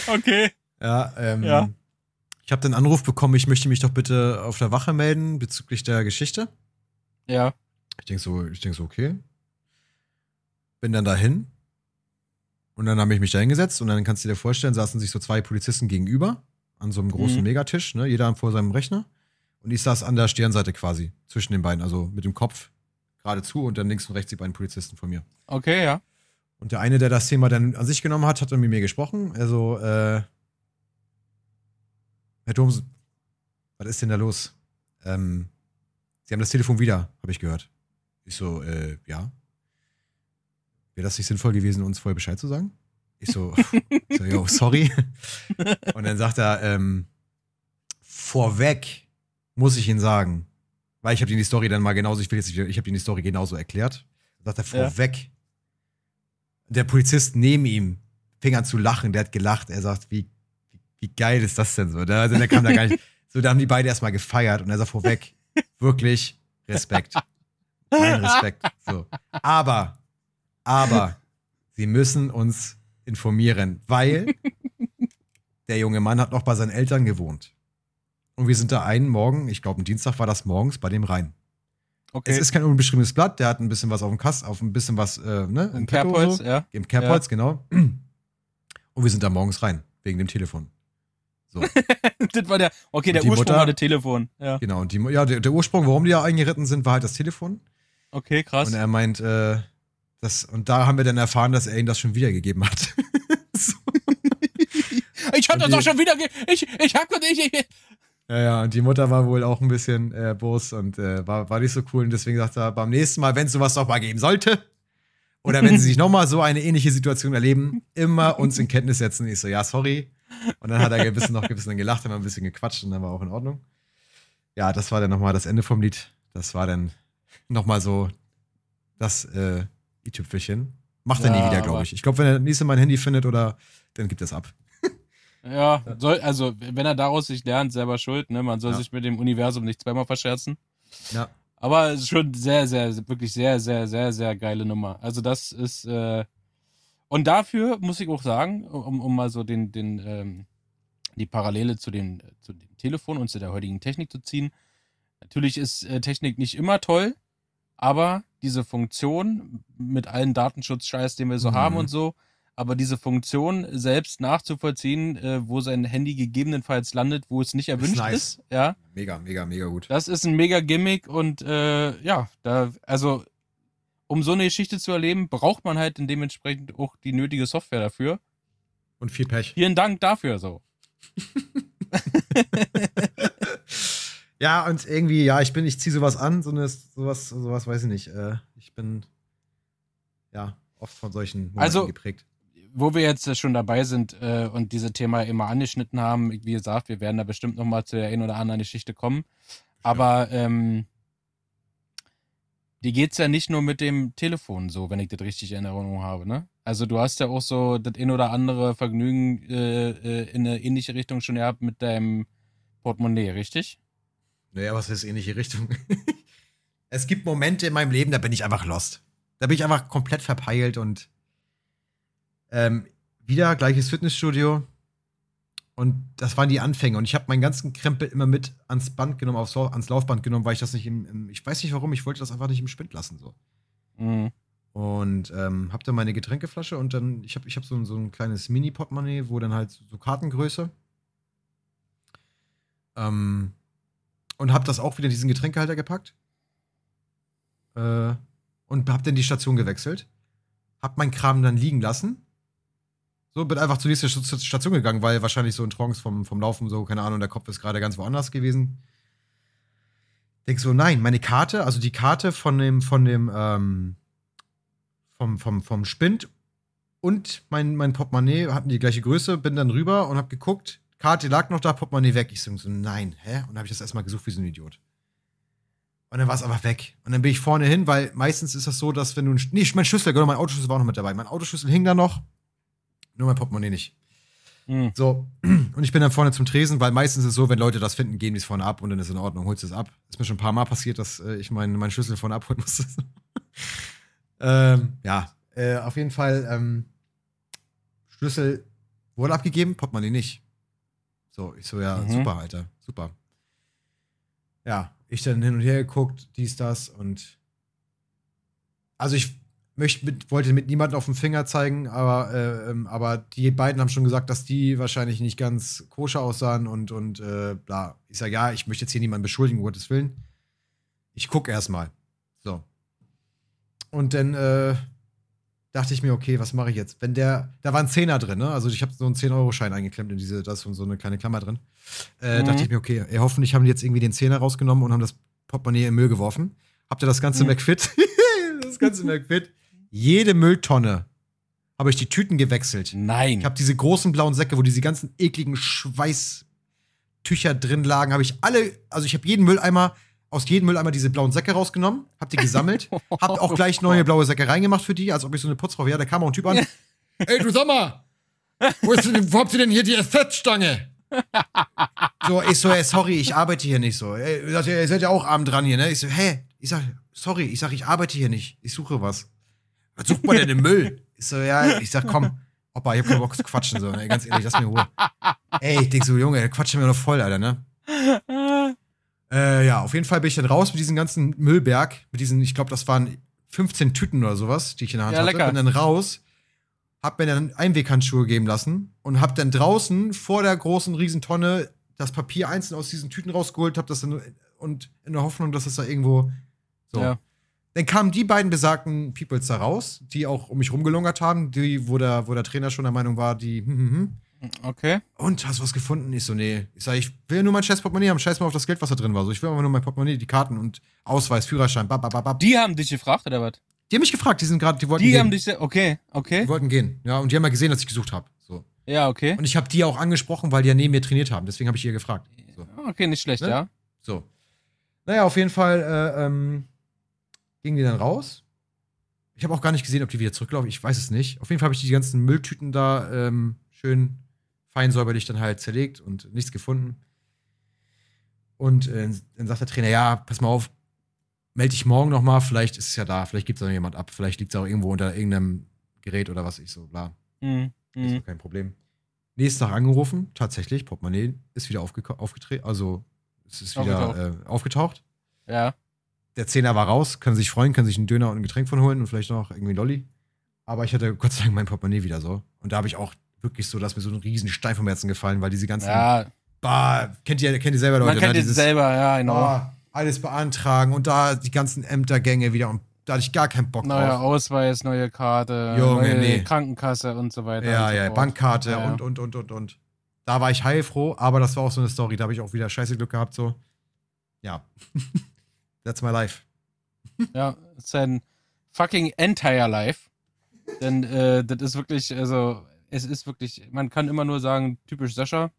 Okay. Ja, ähm, Ja. ich habe den Anruf bekommen, ich möchte mich doch bitte auf der Wache melden bezüglich der Geschichte. Ja. Ich denke so, ich denk so, okay. Bin dann dahin. Und dann habe ich mich da hingesetzt und dann kannst du dir vorstellen, saßen sich so zwei Polizisten gegenüber an so einem großen Mhm. Megatisch, ne, jeder vor seinem Rechner. Und ich saß an der Stirnseite quasi, zwischen den beiden, also mit dem Kopf geradezu und dann links und rechts die beiden Polizisten von mir. Okay, ja. Und der eine, der das Thema dann an sich genommen hat, hat dann mit mir gesprochen. Also, äh, Herr Doms, was ist denn da los? Ähm, Sie haben das Telefon wieder, habe ich gehört. Ich so, äh, ja. Wäre das nicht sinnvoll gewesen, uns vorher Bescheid zu sagen? Ich so, ich so yo, sorry. Und dann sagt er, ähm, vorweg muss ich Ihnen sagen, weil ich habe Ihnen die Story dann mal genauso, ich will jetzt nicht, ich habe Ihnen die Story genauso erklärt. Sagt er, Ja. vorweg. Der Polizist neben ihm fing an zu lachen, der hat gelacht, er sagt, wie, wie, wie geil ist das denn so? Da, also der kam da gar nicht, so, da haben die beide erstmal gefeiert und er sagt, vorweg, wirklich Respekt. Mein Respekt. So. Aber, aber, sie müssen uns informieren, weil der junge Mann hat noch bei seinen Eltern gewohnt. Und wir sind da einen Morgen, ich glaube, ein Dienstag war das morgens, bei dem rein. Okay. Es ist kein unbeschriebenes Blatt, der hat ein bisschen was auf dem Kasten, auf ein bisschen was, äh, ne? Im Kerbholz, so. ja. Im Kerbholz, genau. Und wir sind da morgens rein, wegen dem Telefon. So, das war der, okay, Und der Ursprung Mutter- war das Telefon. Ja. genau. Und die, ja, der, der Ursprung, warum die da eingeritten sind, war halt das Telefon. Okay, krass. Und er meint, äh, das, und da haben wir dann erfahren, dass er ihm das schon wiedergegeben hat. so. ich hab und das die- doch schon wieder, ich, ich hab ich, ich, Ja, ja, und die Mutter war wohl auch ein bisschen äh, bos und äh, war, war nicht so cool. Und deswegen sagt er, beim nächsten Mal, wenn es sowas noch mal geben sollte, oder wenn sie sich noch mal so eine ähnliche Situation erleben, immer uns in Kenntnis setzen. Ich so, ja, sorry. Und dann hat er ein bisschen noch ein bisschen gelacht, haben ein bisschen gequatscht und dann war auch in Ordnung. Ja, das war dann noch mal das Ende vom Lied. Das war dann noch mal so das äh, i-Tüpfelchen. Macht er Ja, nie wieder, glaube ich. Ich glaube, wenn er das nächste Mal ein Handy findet oder dann gibt es ab. Ja, soll, also, wenn er daraus sich lernt, selber schuld, ne, man soll Ja. sich mit dem Universum nicht zweimal verscherzen. Ja. Aber es ist schon sehr, sehr, wirklich sehr, sehr, sehr, sehr geile Nummer. Also das ist, äh, und dafür muss ich auch sagen, um, um mal so den, den, ähm, die Parallele zu dem, zu dem Telefon und zu der heutigen Technik zu ziehen. Natürlich ist äh, Technik nicht immer toll, aber diese Funktion mit allen Datenschutzscheiß, den wir so Mhm. haben und so, aber diese Funktion selbst nachzuvollziehen, äh, wo sein Handy gegebenenfalls landet, wo es nicht erwünscht nice. ist, ja, Mega, mega, mega gut. das ist ein mega Gimmick und äh, ja, da, also um so eine Geschichte zu erleben, braucht man halt dementsprechend auch die nötige Software dafür. Und viel Pech. Vielen Dank dafür so. Ja, und irgendwie, ja, ich bin, ich ziehe sowas an, so eine, sowas, sowas weiß ich nicht. Äh, ich bin ja oft von solchen Momenten Also- geprägt. Wo wir jetzt schon dabei sind äh, und diese Thema immer angeschnitten haben, wie gesagt, wir werden da bestimmt nochmal zu der einen oder anderen Geschichte kommen. Aber ähm, die geht's ja nicht nur mit dem Telefon so, wenn ich das richtig in Erinnerung habe, ne? Also du hast ja auch so das ein oder andere Vergnügen äh, äh, in eine ähnliche Richtung schon gehabt mit deinem Portemonnaie, richtig? Naja, was ist ähnliche Richtung? es gibt Momente in meinem Leben, da bin ich einfach lost. Da bin ich einfach komplett verpeilt und ähm, wieder gleiches Fitnessstudio. Und das waren die Anfänge. Und ich habe meinen ganzen Krempel immer mit ans Band genommen, aufs, ans Laufband genommen, weil ich das nicht im, im, ich weiß nicht warum, ich wollte das einfach nicht im Spind lassen. So. Mhm. Und ähm, hab dann meine Getränkeflasche und dann, ich habe ich hab so, ein- so ein kleines Mini-Portemonnaie, wo dann halt so Kartengröße. Ähm, und hab das auch wieder in diesen Getränkehalter gepackt. Äh, und hab dann die Station gewechselt. Hab meinen Kram dann liegen lassen. So, bin einfach zur nächsten St- Station gegangen, weil wahrscheinlich so ein Trance vom, vom Laufen, so, keine Ahnung, der Kopf ist gerade ganz woanders gewesen. Denk so, nein, meine Karte, also die Karte von dem, von dem, ähm, vom, vom, vom Spind und mein, mein Portemonnaie hatten die gleiche Größe, bin dann rüber und hab geguckt, Karte lag noch da, Portemonnaie weg. Ich so, so nein, hä? Und habe ich das erstmal gesucht wie so ein Idiot. Und dann war es einfach weg. Und dann bin ich vorne hin, weil meistens ist das so, dass wenn du. Nee, mein Schlüssel, genau, mein Autoschlüssel war auch noch mit dabei. Mein Autoschlüssel hing da noch, nur mein Portemonnaie nicht. Mhm. So, und ich bin dann vorne zum Tresen, weil meistens ist es so, wenn Leute das finden, gehen die es vorne ab und dann ist in Ordnung, holst es ab. Ist mir schon ein paar Mal passiert, dass äh, ich meinen meinen Schlüssel vorne abholen musste. ähm, ja, äh, auf jeden Fall, ähm, Schlüssel wurde abgegeben, Portemonnaie nicht. So, ich so, ja, Mhm. super, Alter, super. Ja, ich dann hin und her geguckt, dies, das und also ich möchte mit, wollte mit niemandem auf den Finger zeigen, aber, äh, ähm, aber die beiden haben schon gesagt, dass die wahrscheinlich nicht ganz koscher aussahen und, und äh, bla. Ich sage, ja, ich möchte jetzt hier niemanden beschuldigen, um Gottes Willen. Ich gucke erstmal. So. Und dann äh, dachte ich mir, okay, was mache ich jetzt? Wenn der, da war ein Zehner drin, ne? Also ich habe so einen 10-Euro-Schein eingeklemmt in diese, da ist so eine kleine Klammer drin. Äh, Mhm. Dachte ich mir, okay, ey, hoffentlich haben die jetzt irgendwie den Zehner rausgenommen und haben das Portemonnaie im Müll geworfen. Habt ihr das ganze Mhm. McFit? das ganze McFit. Jede Mülltonne habe ich die Tüten gewechselt. Nein. Ich habe diese großen blauen Säcke, wo diese ganzen ekligen Schweißtücher drin lagen, habe ich alle, also ich habe jeden Mülleimer, aus jedem Mülleimer diese blauen Säcke rausgenommen, habe die gesammelt, habe auch gleich neue blaue Säcke reingemacht für die, als ob ich so eine Putzfrau wäre. Da kam auch ein Typ an. Ey, du sag mal, wo, ist denn, wo habt ihr denn hier die Effektstange? So, ich so, ey, sorry, ich arbeite hier nicht so. Ey, ihr seid ja auch abend dran hier, ne? Ich so, hä? Ich sag, sorry, ich sag, ich arbeite hier nicht. Ich suche was. Was sucht man denn im Müll? Ich so, ja, ich sag, komm, Opa, ich hab keinen Bock zu quatschen, so, ne? Ganz ehrlich, lass mir in Ruhe. Ey, ich denk so, Junge, der quatscht mir noch voll, Alter, ne? Äh, ja, auf jeden Fall bin ich dann raus mit diesem ganzen Müllberg, mit diesen, ich glaube, das waren 15 Tüten oder sowas, die ich in der Hand Ja, hatte. lecker. Bin dann raus, hab mir dann Einweghandschuhe geben lassen und hab dann draußen vor der großen Riesentonne das Papier einzeln aus diesen Tüten rausgeholt, hab das dann und in der Hoffnung, dass es da irgendwo so. Ja. Dann kamen die beiden besagten Peoples da raus, die auch um mich rumgelungert haben, die, wo der, wo der Trainer schon der Meinung war, die, hm, hm, hm. Okay. Und hast du was gefunden? Ich so, nee. Ich sag, ich will nur mein scheiß Portemonnaie haben. Scheiß mal auf das Geld, was da drin war. So, ich will einfach nur mein Portemonnaie, die Karten und Ausweis, Führerschein, bab, bab, bab. Die, Die haben dich gefragt, oder was? haben mich gefragt, die sind gerade, die wollten Die gehen. haben dich. Okay, okay. die wollten gehen. Ja, und die haben ja gesehen, dass ich gesucht habe. So. Ja, okay. Und ich habe die auch angesprochen, weil die ja neben mir trainiert haben. Deswegen habe ich ihr gefragt. So. Okay, nicht schlecht, Ne? ja. so. Naja, auf jeden Fall äh, ähm, gingen die dann raus. Ich habe auch gar nicht gesehen, ob die wieder zurücklaufen. Ich weiß es nicht. Auf jeden Fall habe ich die ganzen Mülltüten da ähm, schön fein säuberlich dann halt zerlegt und nichts gefunden. Und äh, dann sagt der Trainer, ja, pass mal auf, melde dich morgen noch mal, vielleicht ist es ja da, vielleicht gibt es da noch jemand ab, vielleicht liegt es auch irgendwo unter irgendeinem Gerät oder was ich so, bla. Mhm. Ist Mhm. doch kein Problem. Nächsten Tag angerufen, tatsächlich, Portemonnaie ist wieder aufgetreten, also es ist wieder aufgetaucht. Äh, aufgetaucht. Ja. Der Zehner war raus, können sich freuen, können sich einen Döner und ein Getränk von holen und vielleicht noch irgendwie einen Lolli. Aber ich hatte Gott sei Dank mein Portemonnaie wieder so. Und da habe ich auch wirklich so, dass mir so ein riesen Stein vom Herzen gefallen, weil diese ganzen, Ja, bah, kennt ihr, kennt ihr selber Leute, man kennt ne? es selber, ja, genau. ah, alles beantragen und da die ganzen Ämtergänge wieder und da hatte ich gar keinen Bock Neuer drauf. Ausweis, neue Karte, Junge, neue nee. Krankenkasse und so weiter. Ja, so ja, fort. Bankkarte ja. und, und, und, und, und. Da war ich heilfroh, aber das war auch so eine Story. Da habe ich auch wieder scheiße Glück gehabt, so. Ja. That's my life. Ja, sein fucking entire life. Denn äh, das ist wirklich, also, es ist wirklich, man kann immer nur sagen, typisch Sascha.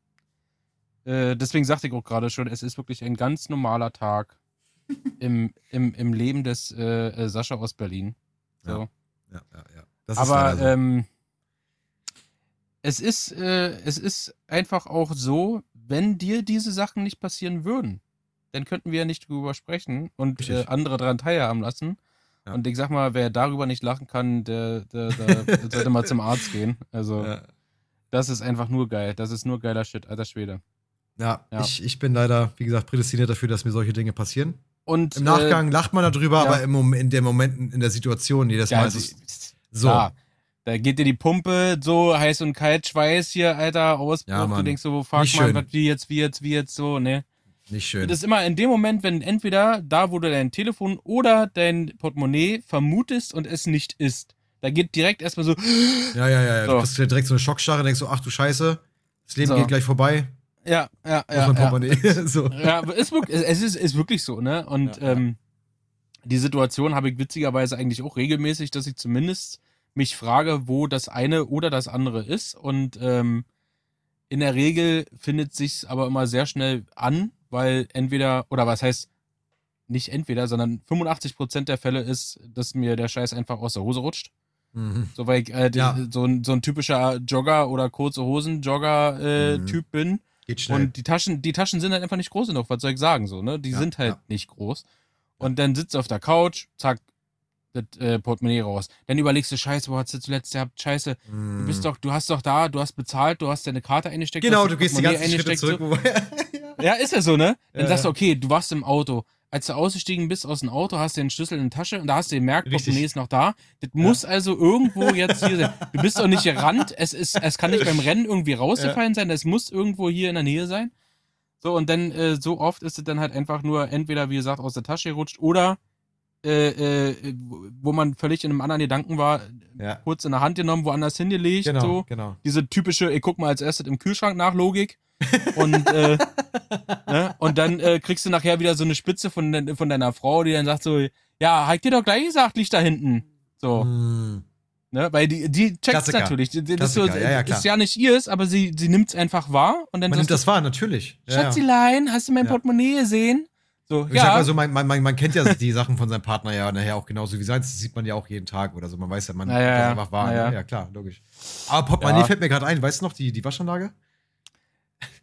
Äh, deswegen sagte ich auch gerade schon, es ist wirklich ein ganz normaler Tag im, im, im Leben des äh, äh, Sascha aus Berlin. So. Ja, ja, ja. Das Aber leider so. ähm, es ist, äh, es ist einfach auch so, wenn dir diese Sachen nicht passieren würden, dann könnten wir ja nicht drüber sprechen und äh, andere daran teilhaben lassen. Ja. Und ich sag mal, wer darüber nicht lachen kann, der, der, der sollte mal zum Arzt gehen. Also, ja, das ist einfach nur geil. Das ist nur geiler Shit, alter Schwede. ja, Ja. Ich, ich bin leider, wie gesagt, prädestiniert dafür, dass mir solche Dinge passieren. Und Im Nachgang äh, lacht man darüber, aber im Moment, in den Momenten, in der Situation, jedes ja, Mal ist es so. klar, da geht dir die Pumpe so heiß und kalt, Schweiß hier, Alter, Ausbruch. Ja, du Mann. denkst so, fuck schön. was wie jetzt, wie jetzt, wie jetzt so, ne? Nicht schön. Das ist immer in dem Moment, wenn entweder da, wo du dein Telefon oder dein Portemonnaie vermutest und es nicht ist. Da geht direkt erstmal so, ja, ja, ja. ja. So. Du kriegst direkt so eine Schockstarre, denkst so, ach du Scheiße, das Leben So. geht gleich vorbei. ja, ja, ja. mein ja. Portemonnaie? so. Ja, aber ist wirklich, es ist, ist wirklich so, ne? Und Ja, ja. Ähm, die Situation habe ich witzigerweise eigentlich auch regelmäßig, dass ich zumindest mich frage, wo das eine oder das andere ist. Und ähm, in der Regel findet sich's aber immer sehr schnell an, weil entweder, oder was heißt, nicht entweder, sondern 85% der Fälle ist, dass mir der Scheiß einfach aus der Hose rutscht. Mhm. So weil ich äh, Ja. so, ein, so ein typischer Jogger oder kurze Hosen-Jogger-Typ Mhm. bin. Geht schnell. Und die Taschen, die Taschen sind halt einfach nicht groß genug, was soll ich sagen so, ne? Die Ja, sind halt ja. nicht groß. Und dann sitzt du auf der Couch, zack, das äh, Portemonnaie raus. Dann überlegst du, scheiße, wo hast du zuletzt gehabt? Scheiße, du Mm. bist doch, du hast doch da, du hast bezahlt, du hast deine Karte eingesteckt. Genau, du gehst die ganzen Schritte eingesteckt, zurück. Wo, Ja, ist ja so, ne? Dann sagst du, okay, du warst im Auto. Als du ausgestiegen bist aus dem Auto, hast du den Schlüssel in der Tasche und da hast du gemerkt. Portemonnaie ist noch da. Das muss also irgendwo jetzt hier sein. Du bist doch nicht gerannt. Es, ist, es kann nicht beim Rennen irgendwie rausgefallen sein. Es muss irgendwo hier in der Nähe sein. So, und dann äh, so oft ist es dann halt einfach nur entweder, wie gesagt, aus der Tasche gerutscht oder äh, äh, wo- wo man völlig in einem anderen Gedanken war, ja, kurz in der Hand genommen, woanders hingelegt. genau, So genau. diese typische, ich guck mal als erstes im Kühlschrank nach Logik. Und, äh, ne? und dann äh, kriegst du nachher wieder so eine Spitze von, de von deiner Frau, die dann sagt so, ja, ich dir doch gleich gesagt, liegt da hinten. So, Mm. ne? Weil die, die checkt's Klassiker. natürlich. Das ist, so, ja, ja, ist ja nicht ihrs, aber sie, sie nimmt's einfach wahr und dann Man nimmt das wahr, natürlich. Schatzilein, hast du mein. Portemonnaie gesehen? So, Ich sag ja. mal so, man, man, man, kennt ja die Sachen von seinem Partner ja nachher auch genauso wie seins. Das sieht man ja auch jeden Tag oder so. Man weiß ja, man Na nimmt ja, das einfach wahr. Na ne? ja. Ja. klar, logisch. Aber Portemonnaie Ja. fällt mir gerade ein. Weißt du noch, die, die Waschanlage?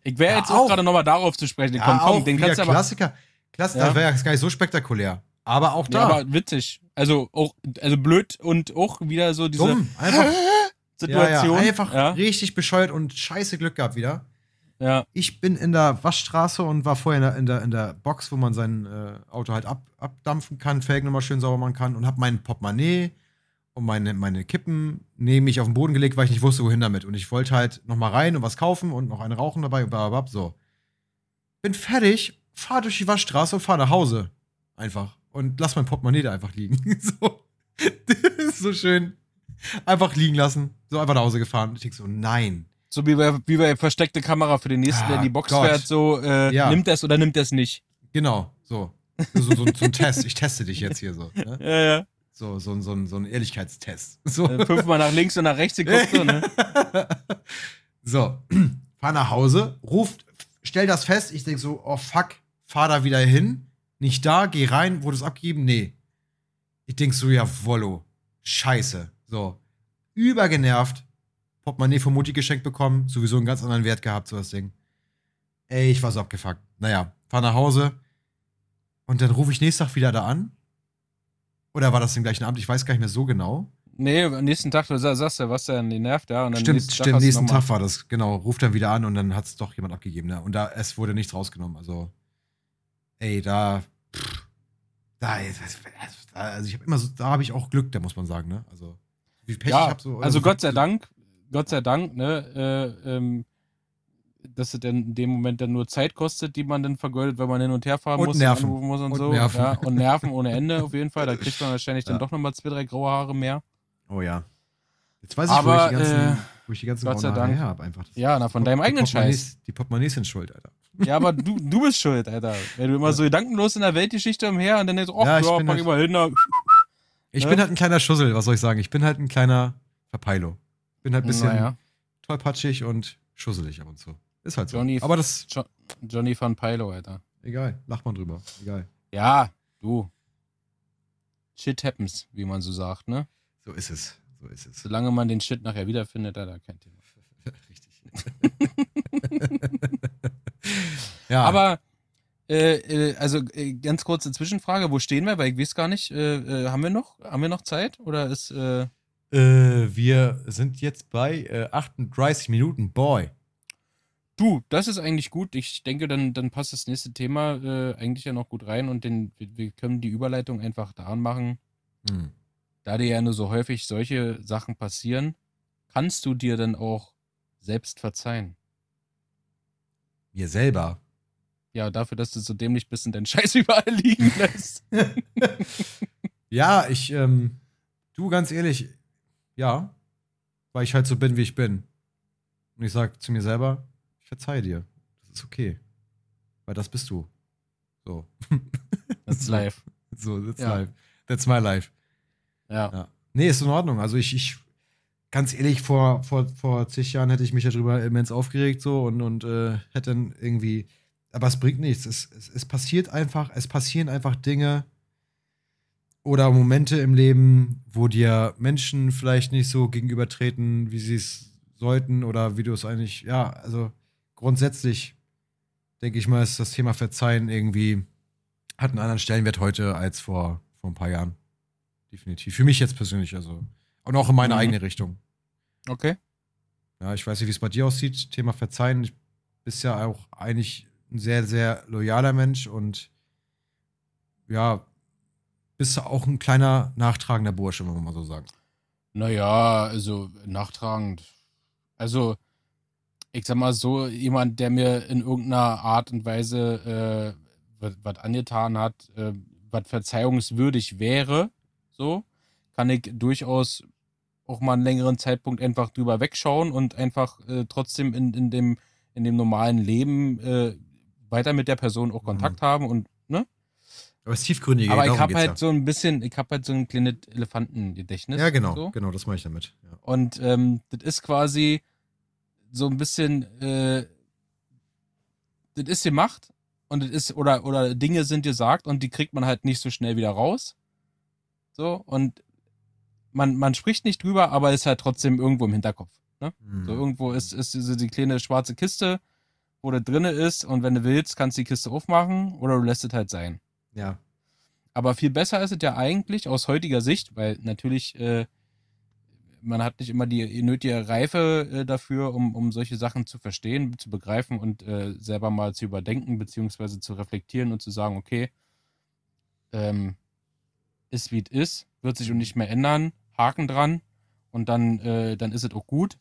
Ich wäre Ja, jetzt auch auch. gerade nochmal darauf zu sprechen gekommen. Komm, den wieder kannst du aber. Klassiker. Klassiker, Ja. das wäre ja gar nicht so spektakulär. Aber auch da. Ja, aber witzig. Also auch, also blöd und auch wieder so diese dumm. Einfach, ja, Situation. ja, einfach ja, richtig bescheuert und scheiße Glück gehabt wieder. ja. Ich bin in der Waschstraße und war vorher in der, in der, in der Box, wo man sein äh, Auto halt ab, abdampfen kann, Felgen nochmal schön sauber machen kann und habe mein Portemonnaie und meine, meine Kippen neben mich auf den Boden gelegt, weil ich nicht wusste, wohin damit. Und ich wollte halt nochmal rein und was kaufen und noch eine rauchen dabei blablabla. So. Bin fertig, fahr durch die Waschstraße und fahr nach Hause. Einfach. Und lass mein Portemonnaie da einfach liegen. so. so schön. Einfach liegen lassen. So einfach nach Hause gefahren. Ich denk so, nein. So wie bei, wie bei versteckte Kamera für den nächsten, der in die Ah, Box Gott. fährt, so äh, Ja. nimmt das oder nimmt das nicht. Genau, so. So, so, so ein Test. Ich teste dich jetzt hier so. Ne? Ja, ja. So, so, so, so ein Ehrlichkeitstest. So. Äh, Fünfmal nach links und nach rechts geguckt, so, ne? so, fahr nach Hause, ruft, stell das fest. Ich denk so, oh fuck, fahr da wieder hin. Nicht da, geh rein, wurde es abgegeben? Nee. Ich denk so, ja, Wollo. Scheiße. So. Übergenervt. Portemonnaie von Mutti geschenkt bekommen. Sowieso einen ganz anderen Wert gehabt, so das Ding. Ey, ich war so abgefuckt. Naja, fahr nach Hause. Und dann rufe ich nächsten Tag wieder da an. Oder war das den gleichen Abend? Ich weiß gar nicht mehr so genau. Nee, am nächsten Tag, du sa- sagst ja, was denn, die nervt, ja. Und dann Stimmt, nächsten Tag stimmt, du nächsten Tag war das, genau. Ruft dann wieder an und dann hat es doch jemand abgegeben, ne? Und da, es wurde nichts rausgenommen. Also, ey, da, pff, da, also ich habe immer so, da habe ich auch Glück, da muss man sagen, ne? Also, wie Pech ja, ich habe so. also so- Gott sei Dank, Gott sei Dank, ne, äh, ähm, dass es dann in dem Moment dann nur Zeit kostet, die man dann vergeudet, weil man hin und her fahren Und muss Nerven. anrufen muss und, Und so. Nerven. Ja, und Nerven ohne Ende auf jeden Fall. Da kriegt man wahrscheinlich dann Ja. doch nochmal zwei, drei graue Haare mehr. Oh ja. Jetzt weiß ich, Aber, wo ich die ganzen, äh, wo ich die ganzen Gott sei grauen Haare Dank. her habe, einfach. Das- Ja, na, von deinem eigenen Scheiß. Die Portemonnaies sind schuld, Alter. Ja, aber du, du bist schuld, Alter. Weil du immer so gedankenlos in der Weltgeschichte umher und dann du, ach Ja, ja, ich bin pack halt- mal hin. na. Ich Ja. bin halt ein kleiner Schussel, was soll ich sagen? Ich bin halt ein kleiner Verpeilo. Bin halt ein bisschen Naja, tollpatschig und schusselig ab und zu. Ist halt so. Johnny- Aber das, Jo Johnny van Pilo, Alter. egal, lacht man drüber. Egal. Ja, du. Shit happens, wie man so sagt, ne? So ist es. So ist es. Solange man den Shit nachher wiederfindet, Alter, kein Thema. Richtig. ja, Aber, äh, äh, also äh, ganz kurze Zwischenfrage, wo stehen wir? Weil ich weiß gar nicht, äh, äh, haben wir noch, haben wir noch Zeit? Oder ist, äh, äh, wir sind jetzt bei äh, 38 Minuten. Boy. Du, das ist eigentlich gut. Ich denke, dann, dann passt das nächste Thema äh, eigentlich ja noch gut rein und den, wir, wir können die Überleitung einfach daran machen. Hm. Da dir ja nur so häufig solche Sachen passieren, kannst du dir dann auch selbst verzeihen. Mir selber. Ja, dafür, dass du so dämlich bist und deinen Scheiß überall liegen lässt. ja, ich, ähm, du ganz ehrlich, ja, weil ich halt so bin, wie ich bin. Und ich sag zu mir selber, ich verzeihe dir. Das ist okay. Weil das bist du. So. That's life. So, that's Ja. life. That's my life. Ja. Ja. Nee, ist in Ordnung. Also ich, ich ganz ehrlich, vor, vor, vor zig Jahren hätte ich mich darüber immens aufgeregt so und, und äh, hätte dann irgendwie. Aber es bringt nichts. Es, es, es passiert einfach, es passieren einfach Dinge oder Momente im Leben, wo dir Menschen vielleicht nicht so gegenübertreten, wie sie es sollten oder wie du es eigentlich, ja, also grundsätzlich denke ich mal, ist das Thema Verzeihen irgendwie, hat einen anderen Stellenwert heute als vor, vor ein paar Jahren definitiv. Für mich jetzt persönlich, also. Und auch in meine Mhm. eigene Richtung. Okay. Ja, ich weiß nicht, wie es bei dir aussieht. Thema Verzeihen. Du bist ja auch eigentlich ein sehr, sehr loyaler Mensch und ja, bist auch ein kleiner nachtragender Bursche, wenn man mal so sagen. Naja, also nachtragend. Also, ich sag mal so, jemand, der mir in irgendeiner Art und Weise äh, was angetan hat, äh, was verzeihungswürdig wäre, so, kann ich durchaus auch mal einen längeren Zeitpunkt einfach drüber wegschauen und einfach äh, trotzdem in, in, dem, in dem normalen Leben äh, weiter mit der Person auch Kontakt haben und, ne? Aber das Tiefgründige, Aber ich habe halt so ein bisschen, ich habe halt so ein kleines Elefantengedächtnis. ja. Ja, genau, So. genau, das meine ich damit. Ja. Und ähm, das ist quasi so ein bisschen, äh, das ist gemacht und das ist, oder, oder Dinge sind gesagt und die kriegt man halt nicht so schnell wieder raus. So, und man, man spricht nicht drüber, aber ist halt trotzdem irgendwo im Hinterkopf. Ne? Mhm. So irgendwo ist, ist diese die kleine schwarze Kiste, wo das drinne ist und wenn du willst, kannst du die Kiste aufmachen oder du lässt es halt sein. Ja. Aber viel besser ist es ja eigentlich aus heutiger Sicht, weil natürlich äh, man hat nicht immer die nötige Reife äh, dafür, um, um solche Sachen zu verstehen, zu begreifen und äh, selber mal zu überdenken, beziehungsweise zu reflektieren und zu sagen, okay, ähm, ist wie es ist, wird sich und nicht mehr ändern, Haken dran und dann, äh, dann ist es auch gut.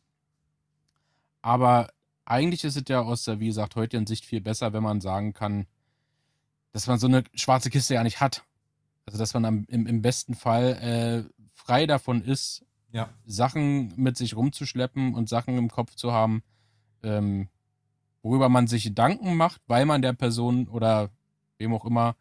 Aber eigentlich ist es ja aus der, wie gesagt, heutigen Sicht viel besser, wenn man sagen kann, dass man so eine schwarze Kiste ja nicht hat. Also, dass man am, im, im besten Fall äh, frei davon ist, Ja. Sachen mit sich rumzuschleppen und Sachen im Kopf zu haben, ähm, worüber man sich Gedanken macht, weil man der Person oder wem auch immer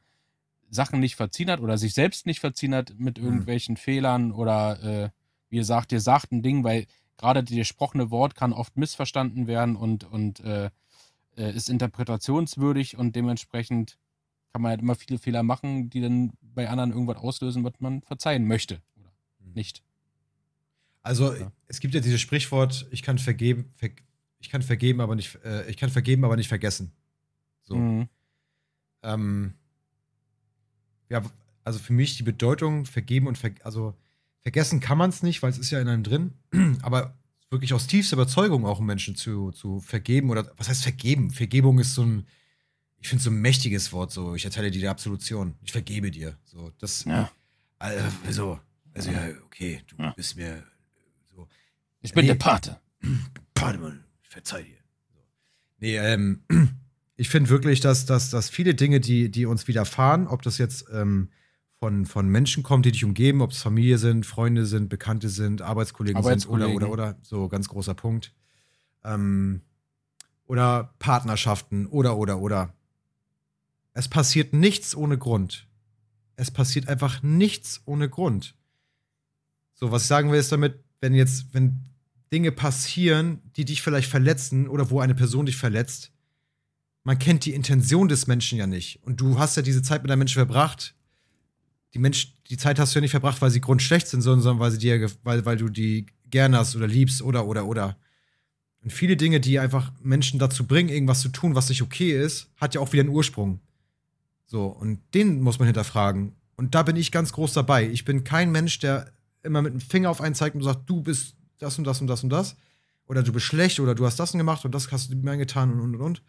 Sachen nicht verziehen hat oder sich selbst nicht verziehen hat mit Mhm. irgendwelchen Fehlern oder äh, wie ihr sagt, ihr sagt ein Ding, weil gerade das gesprochene Wort kann oft missverstanden werden und, und äh, äh, ist interpretationswürdig und dementsprechend kann man halt immer viele Fehler machen, die dann bei anderen irgendwas auslösen, was man verzeihen möchte oder nicht. Also Ja. es gibt ja dieses Sprichwort, ich kann vergeben, ver ich kann vergeben, aber nicht, äh, ich kann vergeben, aber nicht vergessen. So. Mhm. Ähm, ja, also für mich die Bedeutung vergeben und ver also vergessen kann man es nicht, weil es ist ja in einem drin, aber wirklich aus tiefster Überzeugung auch Menschen zu, zu vergeben oder was heißt vergeben? Vergebung ist so ein, ich finde so ein mächtiges Wort, so ich erteile dir die Absolution, ich vergebe dir. So, das, Ja. also, also ja, okay, du Ja. bist mir Ich bin Nee. der Pate. Pademann, ich verzeih dir. Nee, ähm, ich finde wirklich, dass, dass, dass viele Dinge, die, die uns widerfahren, ob das jetzt ähm, von, von Menschen kommt, die dich umgeben, ob es Familie sind, Freunde sind, Bekannte sind, Arbeitskollegen, sind oder, Arbeitskollegen. oder, oder, so ganz großer Punkt. Ähm, oder Partnerschaften oder, oder, oder. Es passiert nichts ohne Grund. Es passiert einfach nichts ohne Grund. So, was ich sagen will, ist damit, wenn jetzt, wenn Dinge passieren, die dich vielleicht verletzen oder wo eine Person dich verletzt, man kennt die Intention des Menschen ja nicht. Und du hast ja diese Zeit mit einem Menschen verbracht. Die, Mensch, die Zeit hast du ja nicht verbracht, weil sie grundschlecht sind, sondern weil, sie dir, weil, weil du die gerne hast oder liebst oder, oder, oder. Und viele Dinge, die einfach Menschen dazu bringen, irgendwas zu tun, was nicht okay ist, hat ja auch wieder einen Ursprung. So, und den muss man hinterfragen. Und da bin ich ganz groß dabei. Ich bin kein Mensch, der immer mit dem Finger auf einen zeigt und sagt, du bist das und das und das und das. Oder du bist schlecht oder du hast das gemacht und das hast du mir getan und und und. und.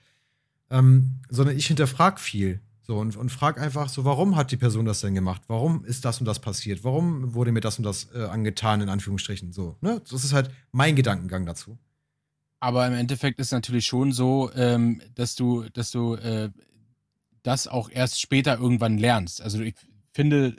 Ähm, sondern ich hinterfrag viel. So, und, und frag einfach so, warum hat die Person das denn gemacht? Warum ist das und das passiert? Warum wurde mir das und das äh, angetan, in Anführungsstrichen? So, ne? Das ist halt mein Gedankengang dazu. Aber im Endeffekt ist natürlich schon so, ähm, dass du, dass du äh, das auch erst später irgendwann lernst. Also ich finde,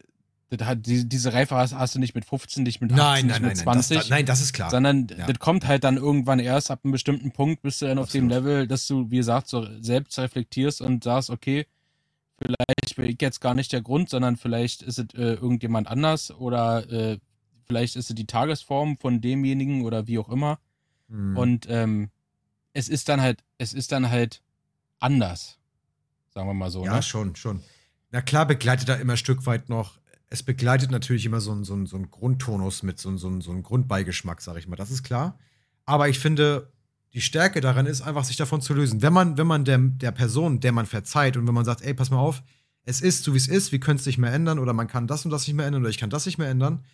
hat, die, diese Reife hast, hast du nicht mit 15, nicht mit 18, nicht mit 20. Das, nein, das ist klar. sondern Ja. das kommt halt dann irgendwann erst ab einem bestimmten Punkt, bist du dann auf dem Absolut. Level, dass du, wie gesagt, so selbst reflektierst und sagst, okay, vielleicht bin ich jetzt gar nicht der Grund, sondern vielleicht ist es äh, irgendjemand anders oder äh, vielleicht ist es die Tagesform von demjenigen oder wie auch immer. Hm. Und ähm, es ist dann halt, es ist dann halt anders. Sagen wir mal so. Ja, ne? schon, schon. Na klar begleitet da immer ein Stück weit noch, es begleitet natürlich immer so ein, so so ein Grundtonus mit, so ein, so so ein Grundbeigeschmack, sag ich mal. Das ist klar. Aber ich finde, die Stärke daran ist einfach, sich davon zu lösen. Wenn man, wenn man der, der Person, der man verzeiht und wenn man sagt, ey, pass mal auf, es ist so, wie es ist, wir können es nicht mehr ändern oder man kann das und das nicht mehr ändern oder ich kann das nicht mehr ändern.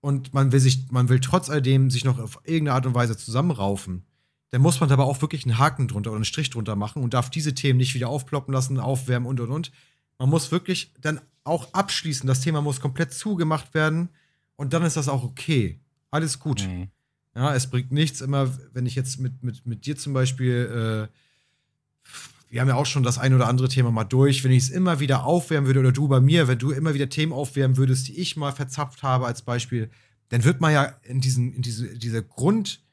Und man will sich, man will trotz alledem sich noch auf irgendeine Art und Weise zusammenraufen. Dann muss man aber auch wirklich einen Haken drunter oder einen Strich drunter machen und darf diese Themen nicht wieder aufploppen lassen, aufwärmen und und und. Man muss wirklich dann auch abschließen. Das Thema muss komplett zugemacht werden und dann ist das auch okay. Alles gut. Mhm. Ja, es bringt nichts immer, wenn ich jetzt mit, mit, mit dir zum Beispiel, äh, wir haben ja auch schon das ein oder andere Thema mal durch, wenn ich es immer wieder aufwärmen würde oder du bei mir, wenn du immer wieder Themen aufwärmen würdest, die ich mal verzapft habe als Beispiel, dann wird man ja in, diesen, in diese, diese Grundspannung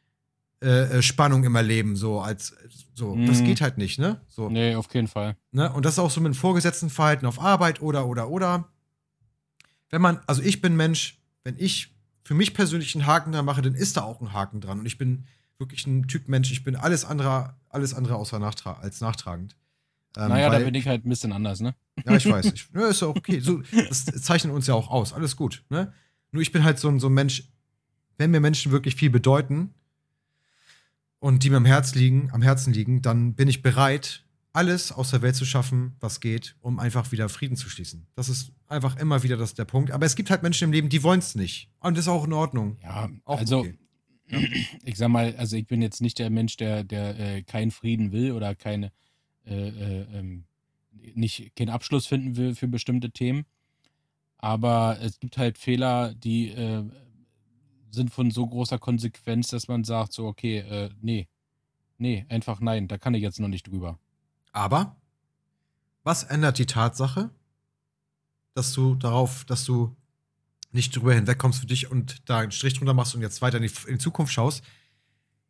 äh, Spannung immer leben, so als so. Das Mhm. geht halt nicht, ne? So. Nee, auf keinen Fall. Ne? Und das ist auch so mit dem Vorgesetztenverhalten auf Arbeit oder, oder, oder. Wenn man, also ich bin Mensch, wenn ich für mich persönlich einen Haken dran mache, dann ist da auch ein Haken dran. Und ich bin wirklich ein Typ Mensch, ich bin alles andere, alles andere außer nachtra als nachtragend. Ähm, naja, da weil- bin ich halt ein bisschen anders, ne? ja, ich weiß. Ich, ja, ist ja auch okay. So, das zeichnet uns ja auch aus. Alles gut. Ne? Nur ich bin halt so ein, so ein Mensch, wenn mir Menschen wirklich viel bedeuten und die mir am, Herz liegen, am Herzen liegen, dann bin ich bereit, alles aus der Welt zu schaffen, was geht, um einfach wieder Frieden zu schließen. Das ist einfach immer wieder das, der Punkt. Aber es gibt halt Menschen im Leben, die wollen es nicht. Und das ist auch in Ordnung. Ja, Auch also okay. ich sag mal, also ich bin jetzt nicht der Mensch, der, der äh, keinen Frieden will oder keine, äh, äh, ähm, nicht keinen Abschluss finden will für bestimmte Themen. Aber es gibt halt Fehler, die äh, sind von so großer Konsequenz, dass man sagt, so, okay, äh, nee, nee, einfach nein, da kann ich jetzt noch nicht drüber. Aber was ändert die Tatsache, dass du darauf, dass du nicht drüber hinwegkommst für dich und da einen Strich drunter machst und jetzt weiter in die, in die Zukunft schaust?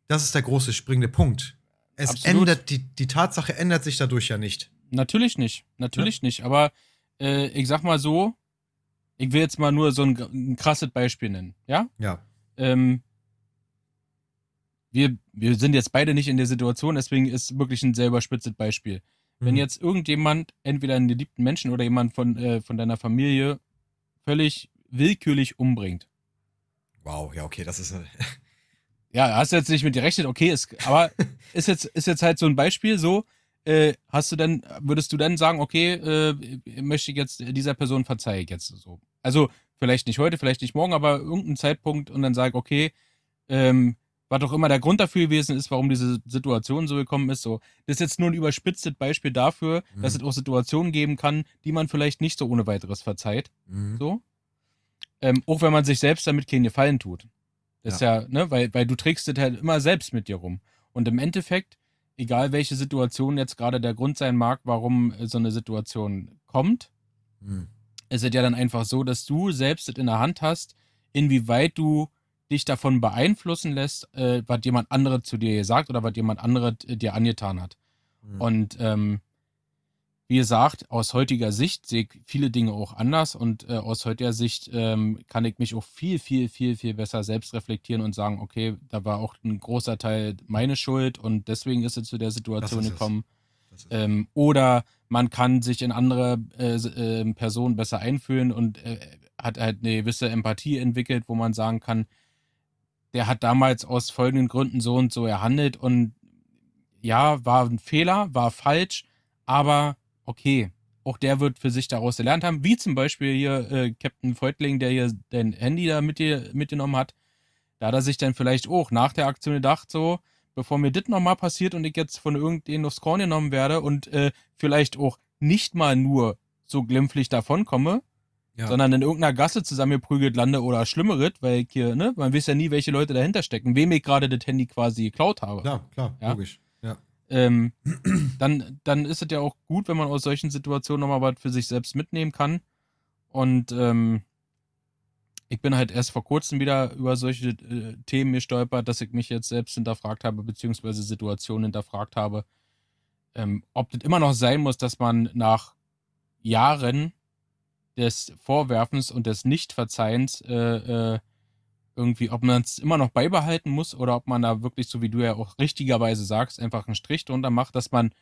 Das ist der große springende Punkt. Es Absolut. ändert, die, die Tatsache ändert sich dadurch ja nicht. Natürlich nicht, natürlich nicht. Aber äh, ich sag mal so, ich will jetzt mal nur so ein, ein krasses Beispiel nennen, ja? Ja. Ähm, wir, wir sind jetzt beide nicht in der Situation, deswegen ist wirklich ein sehr überspitztes Beispiel. Wenn Mhm. jetzt irgendjemand, entweder einen geliebten Menschen oder jemand von, äh, von deiner Familie, völlig willkürlich umbringt. Wow, ja, okay, das ist. Ja, hast du jetzt nicht mit gerechnet, okay, ist, aber ist jetzt, ist jetzt halt so ein Beispiel so, äh, hast du denn, würdest du dann sagen, okay, äh, möchte ich jetzt dieser Person verzeihe ich jetzt so. Also vielleicht nicht heute, vielleicht nicht morgen, aber irgendein Zeitpunkt und dann sage, okay, ähm, was auch immer der Grund dafür gewesen ist, warum diese Situation so gekommen ist, so. Das ist jetzt nur ein überspitztes Beispiel dafür, Mhm. dass es auch Situationen geben kann, die man vielleicht nicht so ohne weiteres verzeiht. Mhm. So. Ähm, auch wenn man sich selbst damit keinen Gefallen tut. Das ist ja, ne, weil, weil du trägst das halt immer selbst mit dir rum. Und im Endeffekt, egal welche Situation jetzt gerade der Grund sein mag, warum so eine Situation kommt, Mhm. Ist es ja dann einfach so, dass du selbst es in der Hand hast, inwieweit du dich davon beeinflussen lässt, äh, was jemand andere zu dir gesagt oder was jemand andere äh, dir angetan hat. Mhm. Und ähm, wie gesagt, aus heutiger Sicht sehe ich viele Dinge auch anders und äh, aus heutiger Sicht ähm, kann ich mich auch viel, viel, viel, viel besser selbst reflektieren und sagen, okay, da war auch ein großer Teil meine Schuld und deswegen ist es zu der Situation ist gekommen. Ist- Ähm, oder man kann sich in andere äh, ähm, Personen besser einfühlen und äh, hat halt eine gewisse Empathie entwickelt, wo man sagen kann, der hat damals aus folgenden Gründen so und so erhandelt und ja, war ein Fehler, war falsch, aber okay, auch der wird für sich daraus gelernt haben, wie zum Beispiel hier äh, Captain Feutling, der hier dein Handy da mit dir, mitgenommen hat. Da hat er sich dann vielleicht auch nach der Aktion gedacht, so, bevor mir das nochmal passiert und ich jetzt von irgendjemandem aufs Korn genommen werde und äh, vielleicht auch nicht mal nur so glimpflich davonkomme, ja. sondern in irgendeiner Gasse zusammengeprügelt lande oder Schlimmeres, weil ich hier, ne, man weiß ja nie, welche Leute dahinter stecken, wem ich gerade das Handy quasi geklaut habe. Klar, klar, Ja. logisch. Ja. Ähm, dann, dann ist es ja auch gut, wenn man aus solchen Situationen nochmal was für sich selbst mitnehmen kann. Und ähm, ich bin halt erst vor kurzem wieder über solche äh, Themen gestolpert, dass ich mich jetzt selbst hinterfragt habe, beziehungsweise Situationen hinterfragt habe, ähm, ob das immer noch sein muss, dass man nach Jahren des Vorwerfens und des Nichtverzeihens äh, äh, irgendwie, ob man es immer noch beibehalten muss oder ob man da wirklich, so wie du ja auch richtigerweise sagst, einfach einen Strich drunter macht, dass man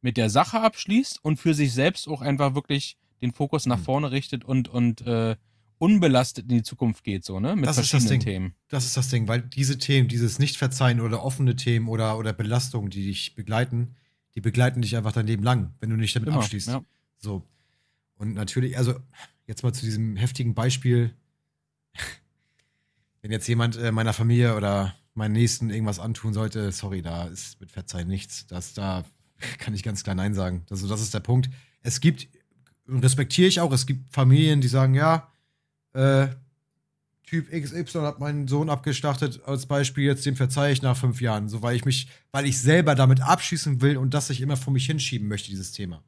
mit der Sache abschließt und für sich selbst auch einfach wirklich den Fokus nach Hm. vorne richtet und, und äh, unbelastet in die Zukunft geht, so, ne? Mit Das ist das verschiedenen Ding. Themen. Das ist das Ding, weil diese Themen, dieses Nichtverzeihen oder offene Themen oder, oder Belastungen, die dich begleiten, die begleiten dich einfach dein Leben lang, wenn du nicht damit Immer, abschließt. ja. So. Und natürlich, also jetzt mal zu diesem heftigen Beispiel. Wenn jetzt jemand äh, meiner Familie oder meinen Nächsten irgendwas antun sollte, sorry, da ist mit Verzeihen nichts. Das, da kann ich ganz klar Nein sagen. Also, das ist der Punkt. Es gibt, respektiere ich auch, es gibt Familien, die sagen, ja, äh, Typ XY hat meinen Sohn abgeschlachtet, als Beispiel, jetzt dem verzeihe ich nach fünf Jahren. So, weil ich mich, weil ich selber damit abschießen will und das ich immer vor mich hinschieben möchte, dieses Thema.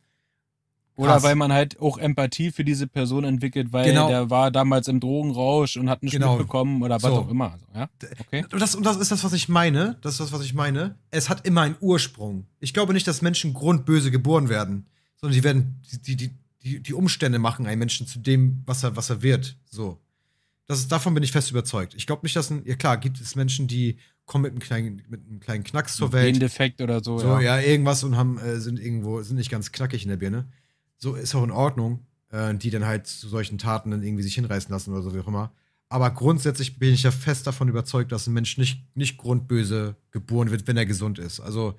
Oder Krass. weil man halt auch Empathie für diese Person entwickelt, weil Genau. der war damals im Drogenrausch und hat nicht Genau. mitbekommen oder was So. auch immer. Ja? Okay. Und das, und das ist das, was ich meine. Das ist das, was ich meine. Es hat immer einen Ursprung. Ich glaube nicht, dass Menschen grundböse geboren werden, sondern die werden, die, die, die, die Umstände machen einen Menschen zu dem, was er, was er wird. So. Das ist, davon bin ich fest überzeugt. Ich glaube nicht, dass ein, ja klar, gibt es Menschen, die kommen mit einem kleinen, mit einem kleinen Knacks zur Welt. Gendefekt oder so. So, ja. ja, irgendwas und haben, äh, sind irgendwo, sind nicht ganz knackig in der Birne. So ist auch in Ordnung, äh, die dann halt zu solchen Taten dann irgendwie sich hinreißen lassen oder so wie auch immer. Aber grundsätzlich bin ich ja fest davon überzeugt, dass ein Mensch nicht, nicht grundböse geboren wird, wenn er gesund ist. Also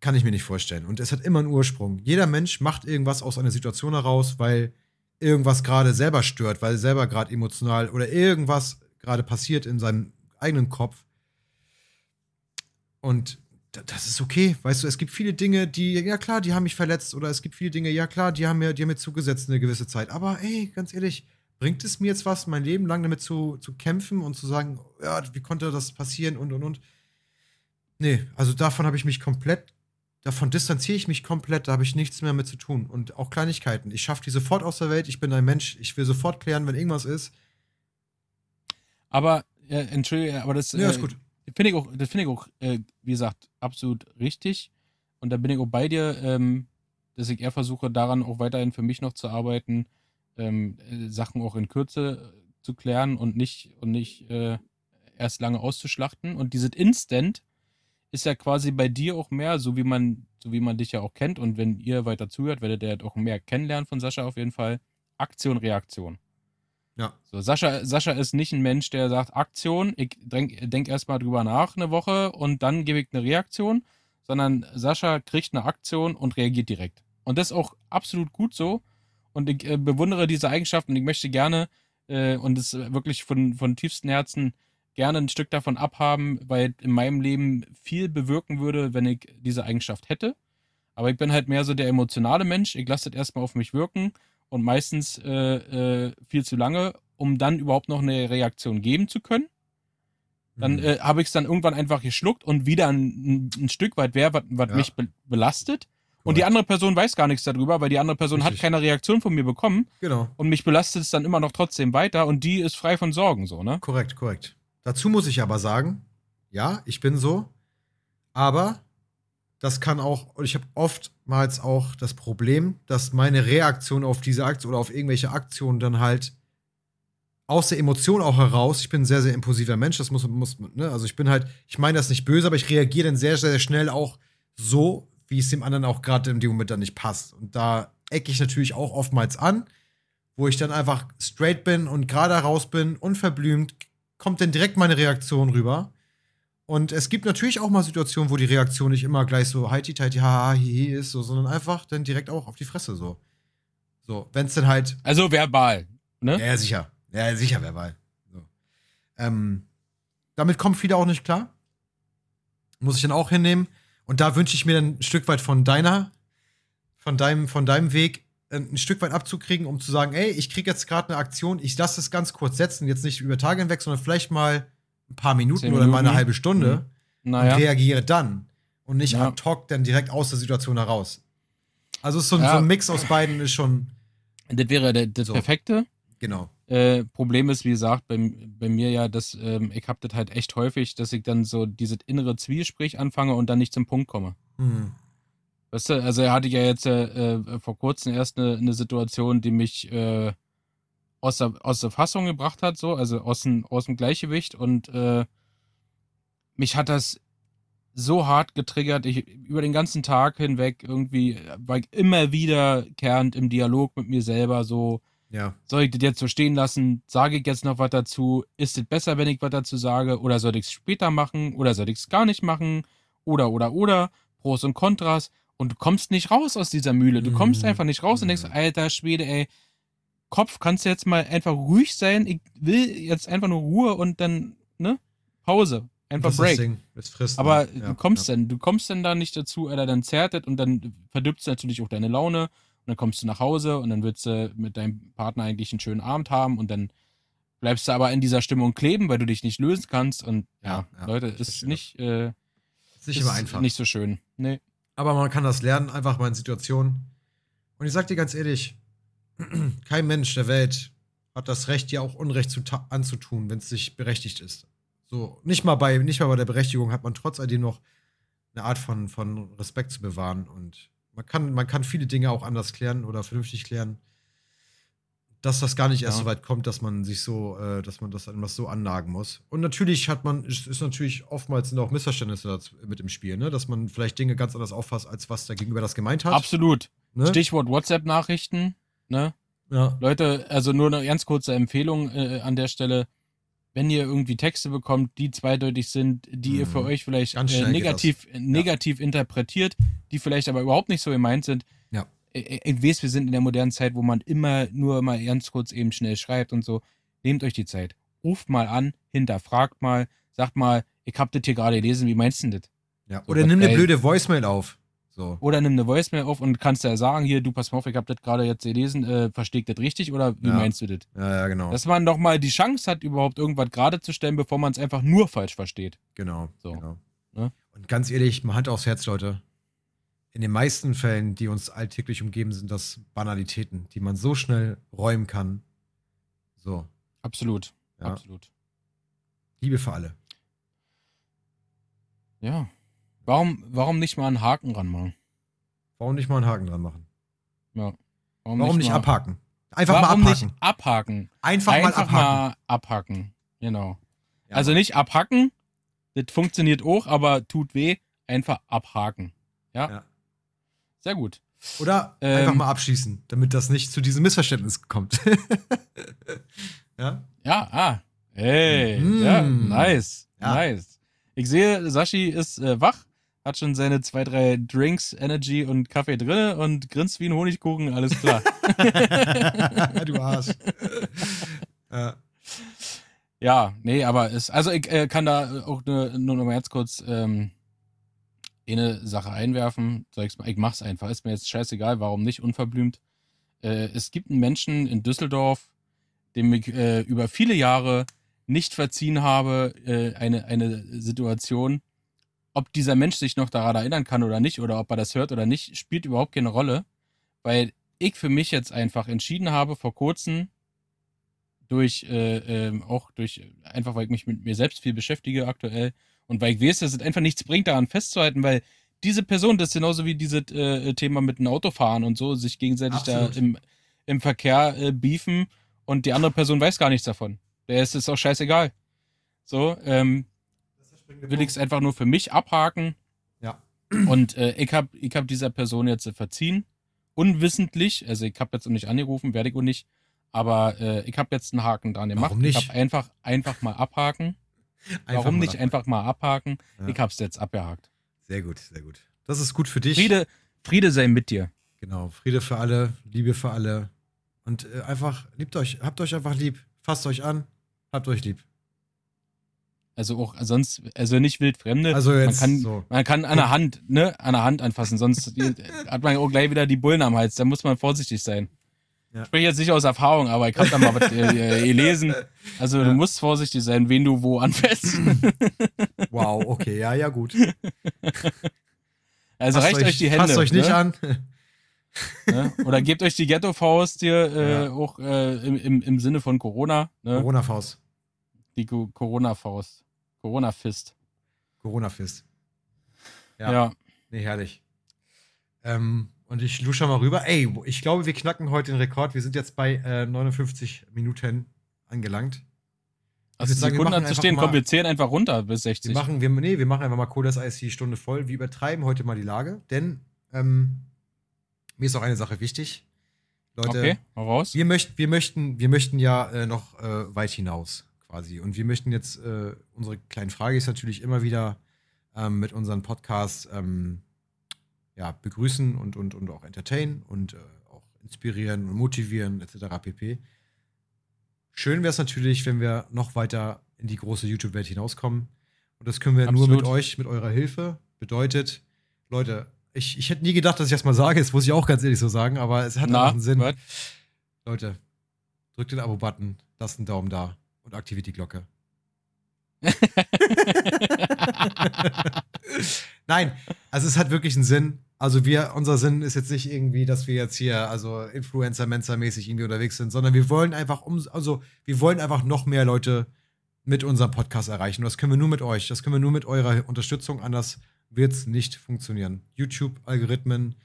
kann ich mir nicht vorstellen. Und es hat immer einen Ursprung. Jeder Mensch macht irgendwas aus einer Situation heraus, weil irgendwas gerade selber stört, weil selber gerade emotional oder irgendwas gerade passiert in seinem eigenen Kopf. Und da- das ist okay, weißt du, es gibt viele Dinge, die, ja klar, die haben mich verletzt oder es gibt viele Dinge, ja klar, die haben mir, die haben mir zugesetzt eine gewisse Zeit. Aber ey, ganz ehrlich, bringt es mir jetzt was, mein Leben lang damit zu, zu kämpfen und zu sagen, ja, wie konnte das passieren und und und. Nee, also davon habe ich mich komplett, davon distanziere ich mich komplett, da habe ich nichts mehr mit zu tun. Und auch Kleinigkeiten. Ich schaffe die sofort aus der Welt, ich bin ein Mensch, ich will sofort klären, wenn irgendwas ist. Aber, ja, entschuldige, aber das Ja, äh, ist gut. finde ich auch, das finde ich auch, äh, wie gesagt, absolut richtig. Und da bin ich auch bei dir, ähm, dass ich eher versuche, daran auch weiterhin für mich noch zu arbeiten, ähm, äh, Sachen auch in Kürze äh, zu klären und nicht, und nicht äh, erst lange auszuschlachten. Und dieses Instant ist ja quasi bei dir auch mehr, so wie man, so wie man dich ja auch kennt. Und wenn ihr weiter zuhört, werdet ihr halt auch mehr kennenlernen von Sascha auf jeden Fall. Aktion, Reaktion. Ja. So, Sascha, Sascha ist nicht ein Mensch, der sagt, Aktion, ich denk, denk erstmal drüber nach eine Woche und dann gebe ich eine Reaktion, sondern Sascha kriegt eine Aktion und reagiert direkt. Und das ist auch absolut gut so. Und ich äh, bewundere diese Eigenschaft und ich möchte gerne, äh, und es wirklich von, von tiefstem Herzen gerne ein Stück davon abhaben, weil in meinem Leben viel bewirken würde, wenn ich diese Eigenschaft hätte. Aber ich bin halt mehr so der emotionale Mensch. Ich lasse das erstmal auf mich wirken und meistens äh, äh, viel zu lange, um dann überhaupt noch eine Reaktion geben zu können. Dann Mhm. äh, habe ich es dann irgendwann einfach geschluckt und wieder ein, ein, Stück weit wer, was Ja. mich be belastet. Und die andere Person weiß gar nichts darüber, weil die andere Person hat Richtig. keine Reaktion von mir bekommen Genau. und mich belastet es dann immer noch trotzdem weiter und die ist frei von Sorgen, so, ne? Korrekt, korrekt. Dazu muss ich aber sagen, ja, ich bin so, aber das kann auch, und ich habe oftmals auch das Problem, dass meine Reaktion auf diese Aktion oder auf irgendwelche Aktionen dann halt aus der Emotion auch heraus, ich bin ein sehr, sehr impulsiver Mensch, das muss, muss ne, also ich bin halt, ich meine das nicht böse, aber ich reagiere dann sehr, sehr schnell auch so, wie es dem anderen auch gerade in dem Moment dann nicht passt. Und da ecke ich natürlich auch oftmals an, wo ich dann einfach straight bin und gerade raus bin, unverblümt, kommt dann direkt meine Reaktion rüber. Und es gibt natürlich auch mal Situationen, wo die Reaktion nicht immer gleich so heiti teiti haha hihi ist, so, sondern einfach dann direkt auch auf die Fresse so. So, wenn es dann halt Also verbal, ne? ja, sicher. Ja, sicher, verbal. So. Ähm, damit kommen viele auch nicht klar. Muss ich dann auch hinnehmen. Und da wünsche ich mir dann ein Stück weit von deiner, von deinem, von deinem Weg ein Stück weit abzukriegen, um zu sagen, ey, ich kriege jetzt gerade eine Aktion, ich lasse es ganz kurz setzen, jetzt nicht über Tage hinweg, sondern vielleicht mal ein paar Minuten Zehn oder mal eine Minuten. halbe Stunde Naja. und reagiere dann. Und nicht Ja. ad hoc dann direkt aus der Situation heraus. Also so, ein- Ja. so ein Mix aus beiden ist schon, Das wäre der, das So. Perfekte. genau. Äh, Problem ist, wie gesagt, bei, bei mir ja, dass ähm, ich habe das halt echt häufig, dass ich dann so dieses innere Zwiespräch anfange und dann nicht zum Punkt komme. Hm. Weißt du, also hatte ich ja jetzt äh, äh, vor kurzem erst eine, eine Situation, die mich äh, aus, der, aus der Fassung gebracht hat, so, also aus dem, aus dem Gleichgewicht und äh, mich hat das so hart getriggert, ich über den ganzen Tag hinweg irgendwie war ich immer wiederkehrend im Dialog mit mir selber so, Ja. soll ich das jetzt so stehen lassen? Sage ich jetzt noch was dazu? Ist es besser, wenn ich was dazu sage? Oder soll ich es später machen? Oder soll ich es gar nicht machen? Oder, oder, oder. Pros und Kontras. Und du kommst nicht raus aus dieser Mühle. Du kommst Mhm. einfach nicht raus und denkst, Mhm. alter Schwede, ey, Kopf, kannst du jetzt mal einfach ruhig sein? Ich will jetzt einfach nur Ruhe und dann, ne? Pause. Einfach Das das Break. Es frisst. Aber ne? Ja, du kommst ja. dann, du kommst dann da nicht dazu, Alter, dann zerrt es und dann verdirbt es natürlich auch deine Laune und dann kommst du nach Hause und dann willst du mit deinem Partner eigentlich einen schönen Abend haben und dann bleibst du aber in dieser Stimmung kleben, weil du dich nicht lösen kannst und ja, Ja, Leute, ist nicht, äh, Ist nicht ist nicht so schön. Nee. Aber man kann das lernen, einfach mal in Situationen. Und ich sag dir ganz ehrlich, kein Mensch der Welt hat das Recht, dir auch Unrecht zu anzutun, wenn es sich berechtigt ist. So, nicht mal bei, nicht mal bei der Berechtigung hat man trotz alledem noch eine Art von, von Respekt zu bewahren. Und man kann, man kann viele Dinge auch anders klären oder vernünftig klären. Dass das gar nicht erst Ja. so weit kommt, dass man sich so, äh, dass man das etwas so annagen muss. Und natürlich hat man, ist, ist natürlich oftmals sind auch Missverständnisse mit im Spiel, ne? Dass man vielleicht Dinge ganz anders auffasst, als was der Gegenüber das gemeint hat. Absolut. Ne? Stichwort WhatsApp-Nachrichten, ne? Ja. Leute, also nur eine ganz kurze Empfehlung äh, an der Stelle. Wenn ihr irgendwie Texte bekommt, die zweideutig sind, die ihr Mhm. für euch vielleicht äh, negativ, äh, negativ interpretiert, die vielleicht aber überhaupt nicht so gemeint sind. Ich, weiß, wir sind in der modernen Zeit, wo man immer nur mal ganz kurz eben schnell schreibt und so. Nehmt euch die Zeit. Ruft mal an, hinterfragt mal, sagt mal, ich hab das hier gerade gelesen, wie meinst du denn das? ja. So, Oder nimm eine blöde Voicemail auf. So. Oder nimm eine Voicemail auf und kannst ja sagen, hier, du pass mal auf, ich hab das gerade jetzt gelesen, äh, versteht das richtig oder wie Ja. meinst du das? Ja, ja, genau. Dass man doch mal die Chance hat, überhaupt irgendwas gerade zu stellen, bevor man es einfach nur falsch versteht. Genau. So. genau. Ne? Und ganz ehrlich, mal Hand aufs Herz, Leute. In den meisten Fällen, die uns alltäglich umgeben, sind das Banalitäten, die man so schnell räumen kann. So. Absolut. Ja. Absolut. Liebe für alle. Ja. Warum, warum nicht mal einen Haken ranmachen? Warum nicht mal einen Haken dran machen? Ja. Warum nicht mal, abhaken? Einfach warum mal abhaken. nicht abhaken? Einfach, Einfach mal abhaken. mal abhaken. Genau. Ja. Also nicht abhacken, das funktioniert auch, aber tut weh. Einfach abhaken. Ja. Ja. Sehr gut. Oder Ähm, einfach mal abschießen, damit das nicht zu diesem Missverständnis kommt. ja? Ja, ah. Hey, Mm. ja, nice. Ja. Nice. Ich sehe, Sashi ist äh, wach, hat schon seine zwei, drei Drinks, Energy und Kaffee drin und grinst wie ein Honigkuchen, alles klar. du Arsch. ja. ja, nee, aber es, also ich äh, kann da auch ne, nur noch mal ganz kurz ähm, eine Sache einwerfen. Sag ich's mal, ich mach's einfach. Ist mir jetzt scheißegal, warum nicht, unverblümt. Äh, es gibt einen Menschen in Düsseldorf, dem ich äh, über viele Jahre nicht verziehen habe, äh, eine, eine Situation. Ob dieser Mensch sich noch daran erinnern kann oder nicht, oder ob er das hört oder nicht, spielt überhaupt keine Rolle, weil ich für mich jetzt einfach entschieden habe, vor kurzem, durch, äh, ähm, auch durch, einfach weil ich mich mit mir selbst viel beschäftige aktuell und weil ich weiß, dass es einfach nichts bringt, daran festzuhalten, weil diese Person, das ist genauso wie dieses äh, Thema mit dem Autofahren und so, sich gegenseitig Absolut. da im, im Verkehr äh, beefen und die andere Person weiß gar nichts davon. Der ist es auch scheißegal. So, ähm, will ich es einfach nur für mich abhaken. Ja. Und äh, ich habe ich hab dieser Person jetzt äh, verziehen. Unwissentlich. Also ich habe jetzt auch nicht angerufen, werde ich auch nicht. Aber äh, ich habe jetzt einen Haken dran gemacht. Warum nicht? Ich habe einfach, einfach mal abhaken. Warum nicht abhaken. einfach mal abhaken? Ja. Ich hab's jetzt abgehakt. Sehr gut, sehr gut. Das ist gut für dich. Friede, Friede sei mit dir. Genau, Friede für alle, Liebe für alle. Und äh, einfach, liebt euch, habt euch einfach lieb. Fasst euch an, habt euch lieb. Also auch sonst, also nicht wildfremde. Also jetzt man kann, so. man kann an der Hand, ne, an der Hand anfassen, sonst hat man auch gleich wieder die Bullen am Hals. Da muss man vorsichtig sein. Ja. Ich spreche jetzt nicht aus Erfahrung, aber ich habe da mal was äh, äh, gelesen. Also Ja. du musst vorsichtig sein, wen du wo anfasst. Wow, okay, ja, ja, gut. Also Fasst reicht euch, die Hände. Fasst euch nicht ne? an. Ne? Oder gebt euch die Ghetto-Faust hier äh, Ja. auch äh, im, im, im Sinne von Corona. Ne? Corona-Faust. Die Co- Corona-Faust. Corona-Fist. Corona-Fist. Ja. Ja. Nee, herrlich. Ähm, und ich lusche mal rüber. Ey, ich glaube, wir knacken heute den Rekord. Wir sind jetzt bei äh, 59 Minuten angelangt. Also wir Sekunden machen zu einfach stehen, mal- komm, wir zählen einfach runter bis 60. Wir machen, wir, nee, wir machen einfach mal Colas Eis die Stunde voll. Wir übertreiben heute mal die Lage, denn ähm, mir ist auch eine Sache wichtig. Leute, okay, raus. wir, möcht, wir, möchten, wir möchten ja äh, noch äh, weit hinaus quasi. Und wir möchten jetzt, äh, unsere kleine Frage ist natürlich immer wieder ähm, mit unseren Podcasts, ähm, ja, begrüßen und, und, und auch entertainen und äh, auch inspirieren und motivieren etc. pp. Schön wäre es natürlich, wenn wir noch weiter in die große YouTube-Welt hinauskommen. Und das können wir nur Absolut. mit euch, mit eurer Hilfe. Bedeutet, Leute, ich, ich hätte nie gedacht, dass ich das mal sage, das muss ich auch ganz ehrlich so sagen, aber es hat Na, einen Sinn. was? Leute, drückt den Abo-Button, lasst einen Daumen da und aktiviert die Glocke. Nein, also es hat wirklich einen Sinn. Also wir, unser Sinn ist jetzt nicht irgendwie, dass wir jetzt hier also Influencer, Mensa-mäßig irgendwie unterwegs sind, sondern wir wollen einfach um, also wir wollen einfach noch mehr Leute mit unserem Podcast erreichen. Und das können wir nur mit euch. Das können wir nur mit eurer Unterstützung. Anders wird es nicht funktionieren. YouTube-Algorithmen,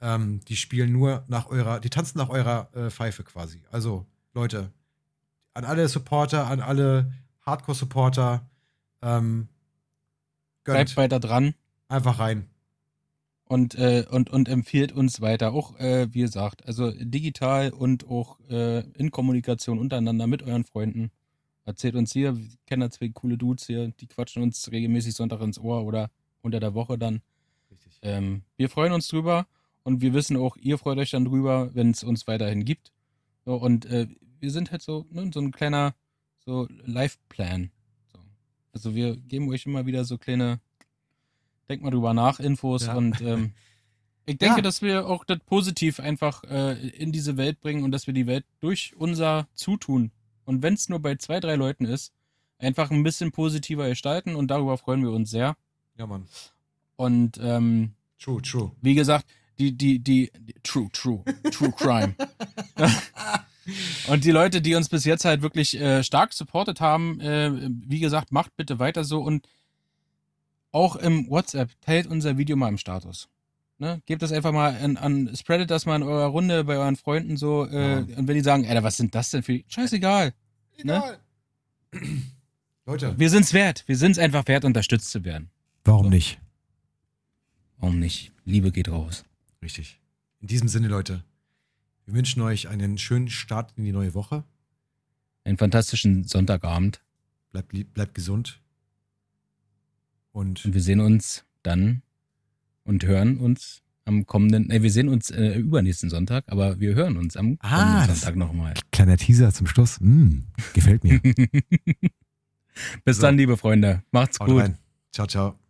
ähm, die spielen nur nach eurer, die tanzen nach eurer äh, Pfeife quasi. Also Leute, an alle Supporter, an alle Hardcore-Supporter, ähm, Bleibt gönnt weiter dran einfach rein. und, äh, und, und empfiehlt uns weiter. Auch, äh, wie gesagt, also digital und auch äh, in Kommunikation untereinander mit euren Freunden. Erzählt uns hier, wir kennen da zwei coole Dudes hier, die quatschen uns regelmäßig Sonntag ins Ohr oder unter der Woche dann. Richtig. Ähm, wir freuen uns drüber und wir wissen auch, ihr freut euch dann drüber, wenn es uns weiterhin gibt. So, und äh, wir sind halt so, ne, so ein kleiner so Live-Plan. So. Also wir geben euch immer wieder so kleine, denkt mal drüber nach, Infos Ja. und ähm, ich denke, Ja. dass wir auch das positiv einfach äh, in diese Welt bringen und dass wir die Welt durch unser Zutun und wenn es nur bei zwei, drei Leuten ist, einfach ein bisschen positiver gestalten und darüber freuen wir uns sehr. Ja, Mann. Und ähm, True, true. wie gesagt, die, die, die, die True, True, True Crime. und die Leute, die uns bis jetzt halt wirklich äh, stark supportet haben, äh, wie gesagt, macht bitte weiter so und auch im WhatsApp teilt unser Video mal im Status. Ne? Gebt das einfach mal an, an, spreadet das mal in eurer Runde bei euren Freunden so. Äh, Ja. Und wenn die sagen, Alter, was sind das denn für. Scheißegal. Ne? Leute, Wir sind's wert. Wir sind's einfach wert, unterstützt zu werden. warum nicht? Warum nicht? Liebe geht raus. Richtig. In diesem Sinne, Leute, wir wünschen euch einen schönen Start in die neue Woche. Einen fantastischen Sonntagabend. Bleibt, lieb, bleibt gesund. Und Und wir sehen uns dann und hören uns am kommenden, äh, wir sehen uns äh, übernächsten Sonntag, aber wir hören uns am Ah, kommenden Sonntag nochmal. kleiner Teaser zum Schluss. Mm, gefällt mir. Bis So. dann, liebe Freunde. Macht's Haut gut. rein. Ciao, ciao.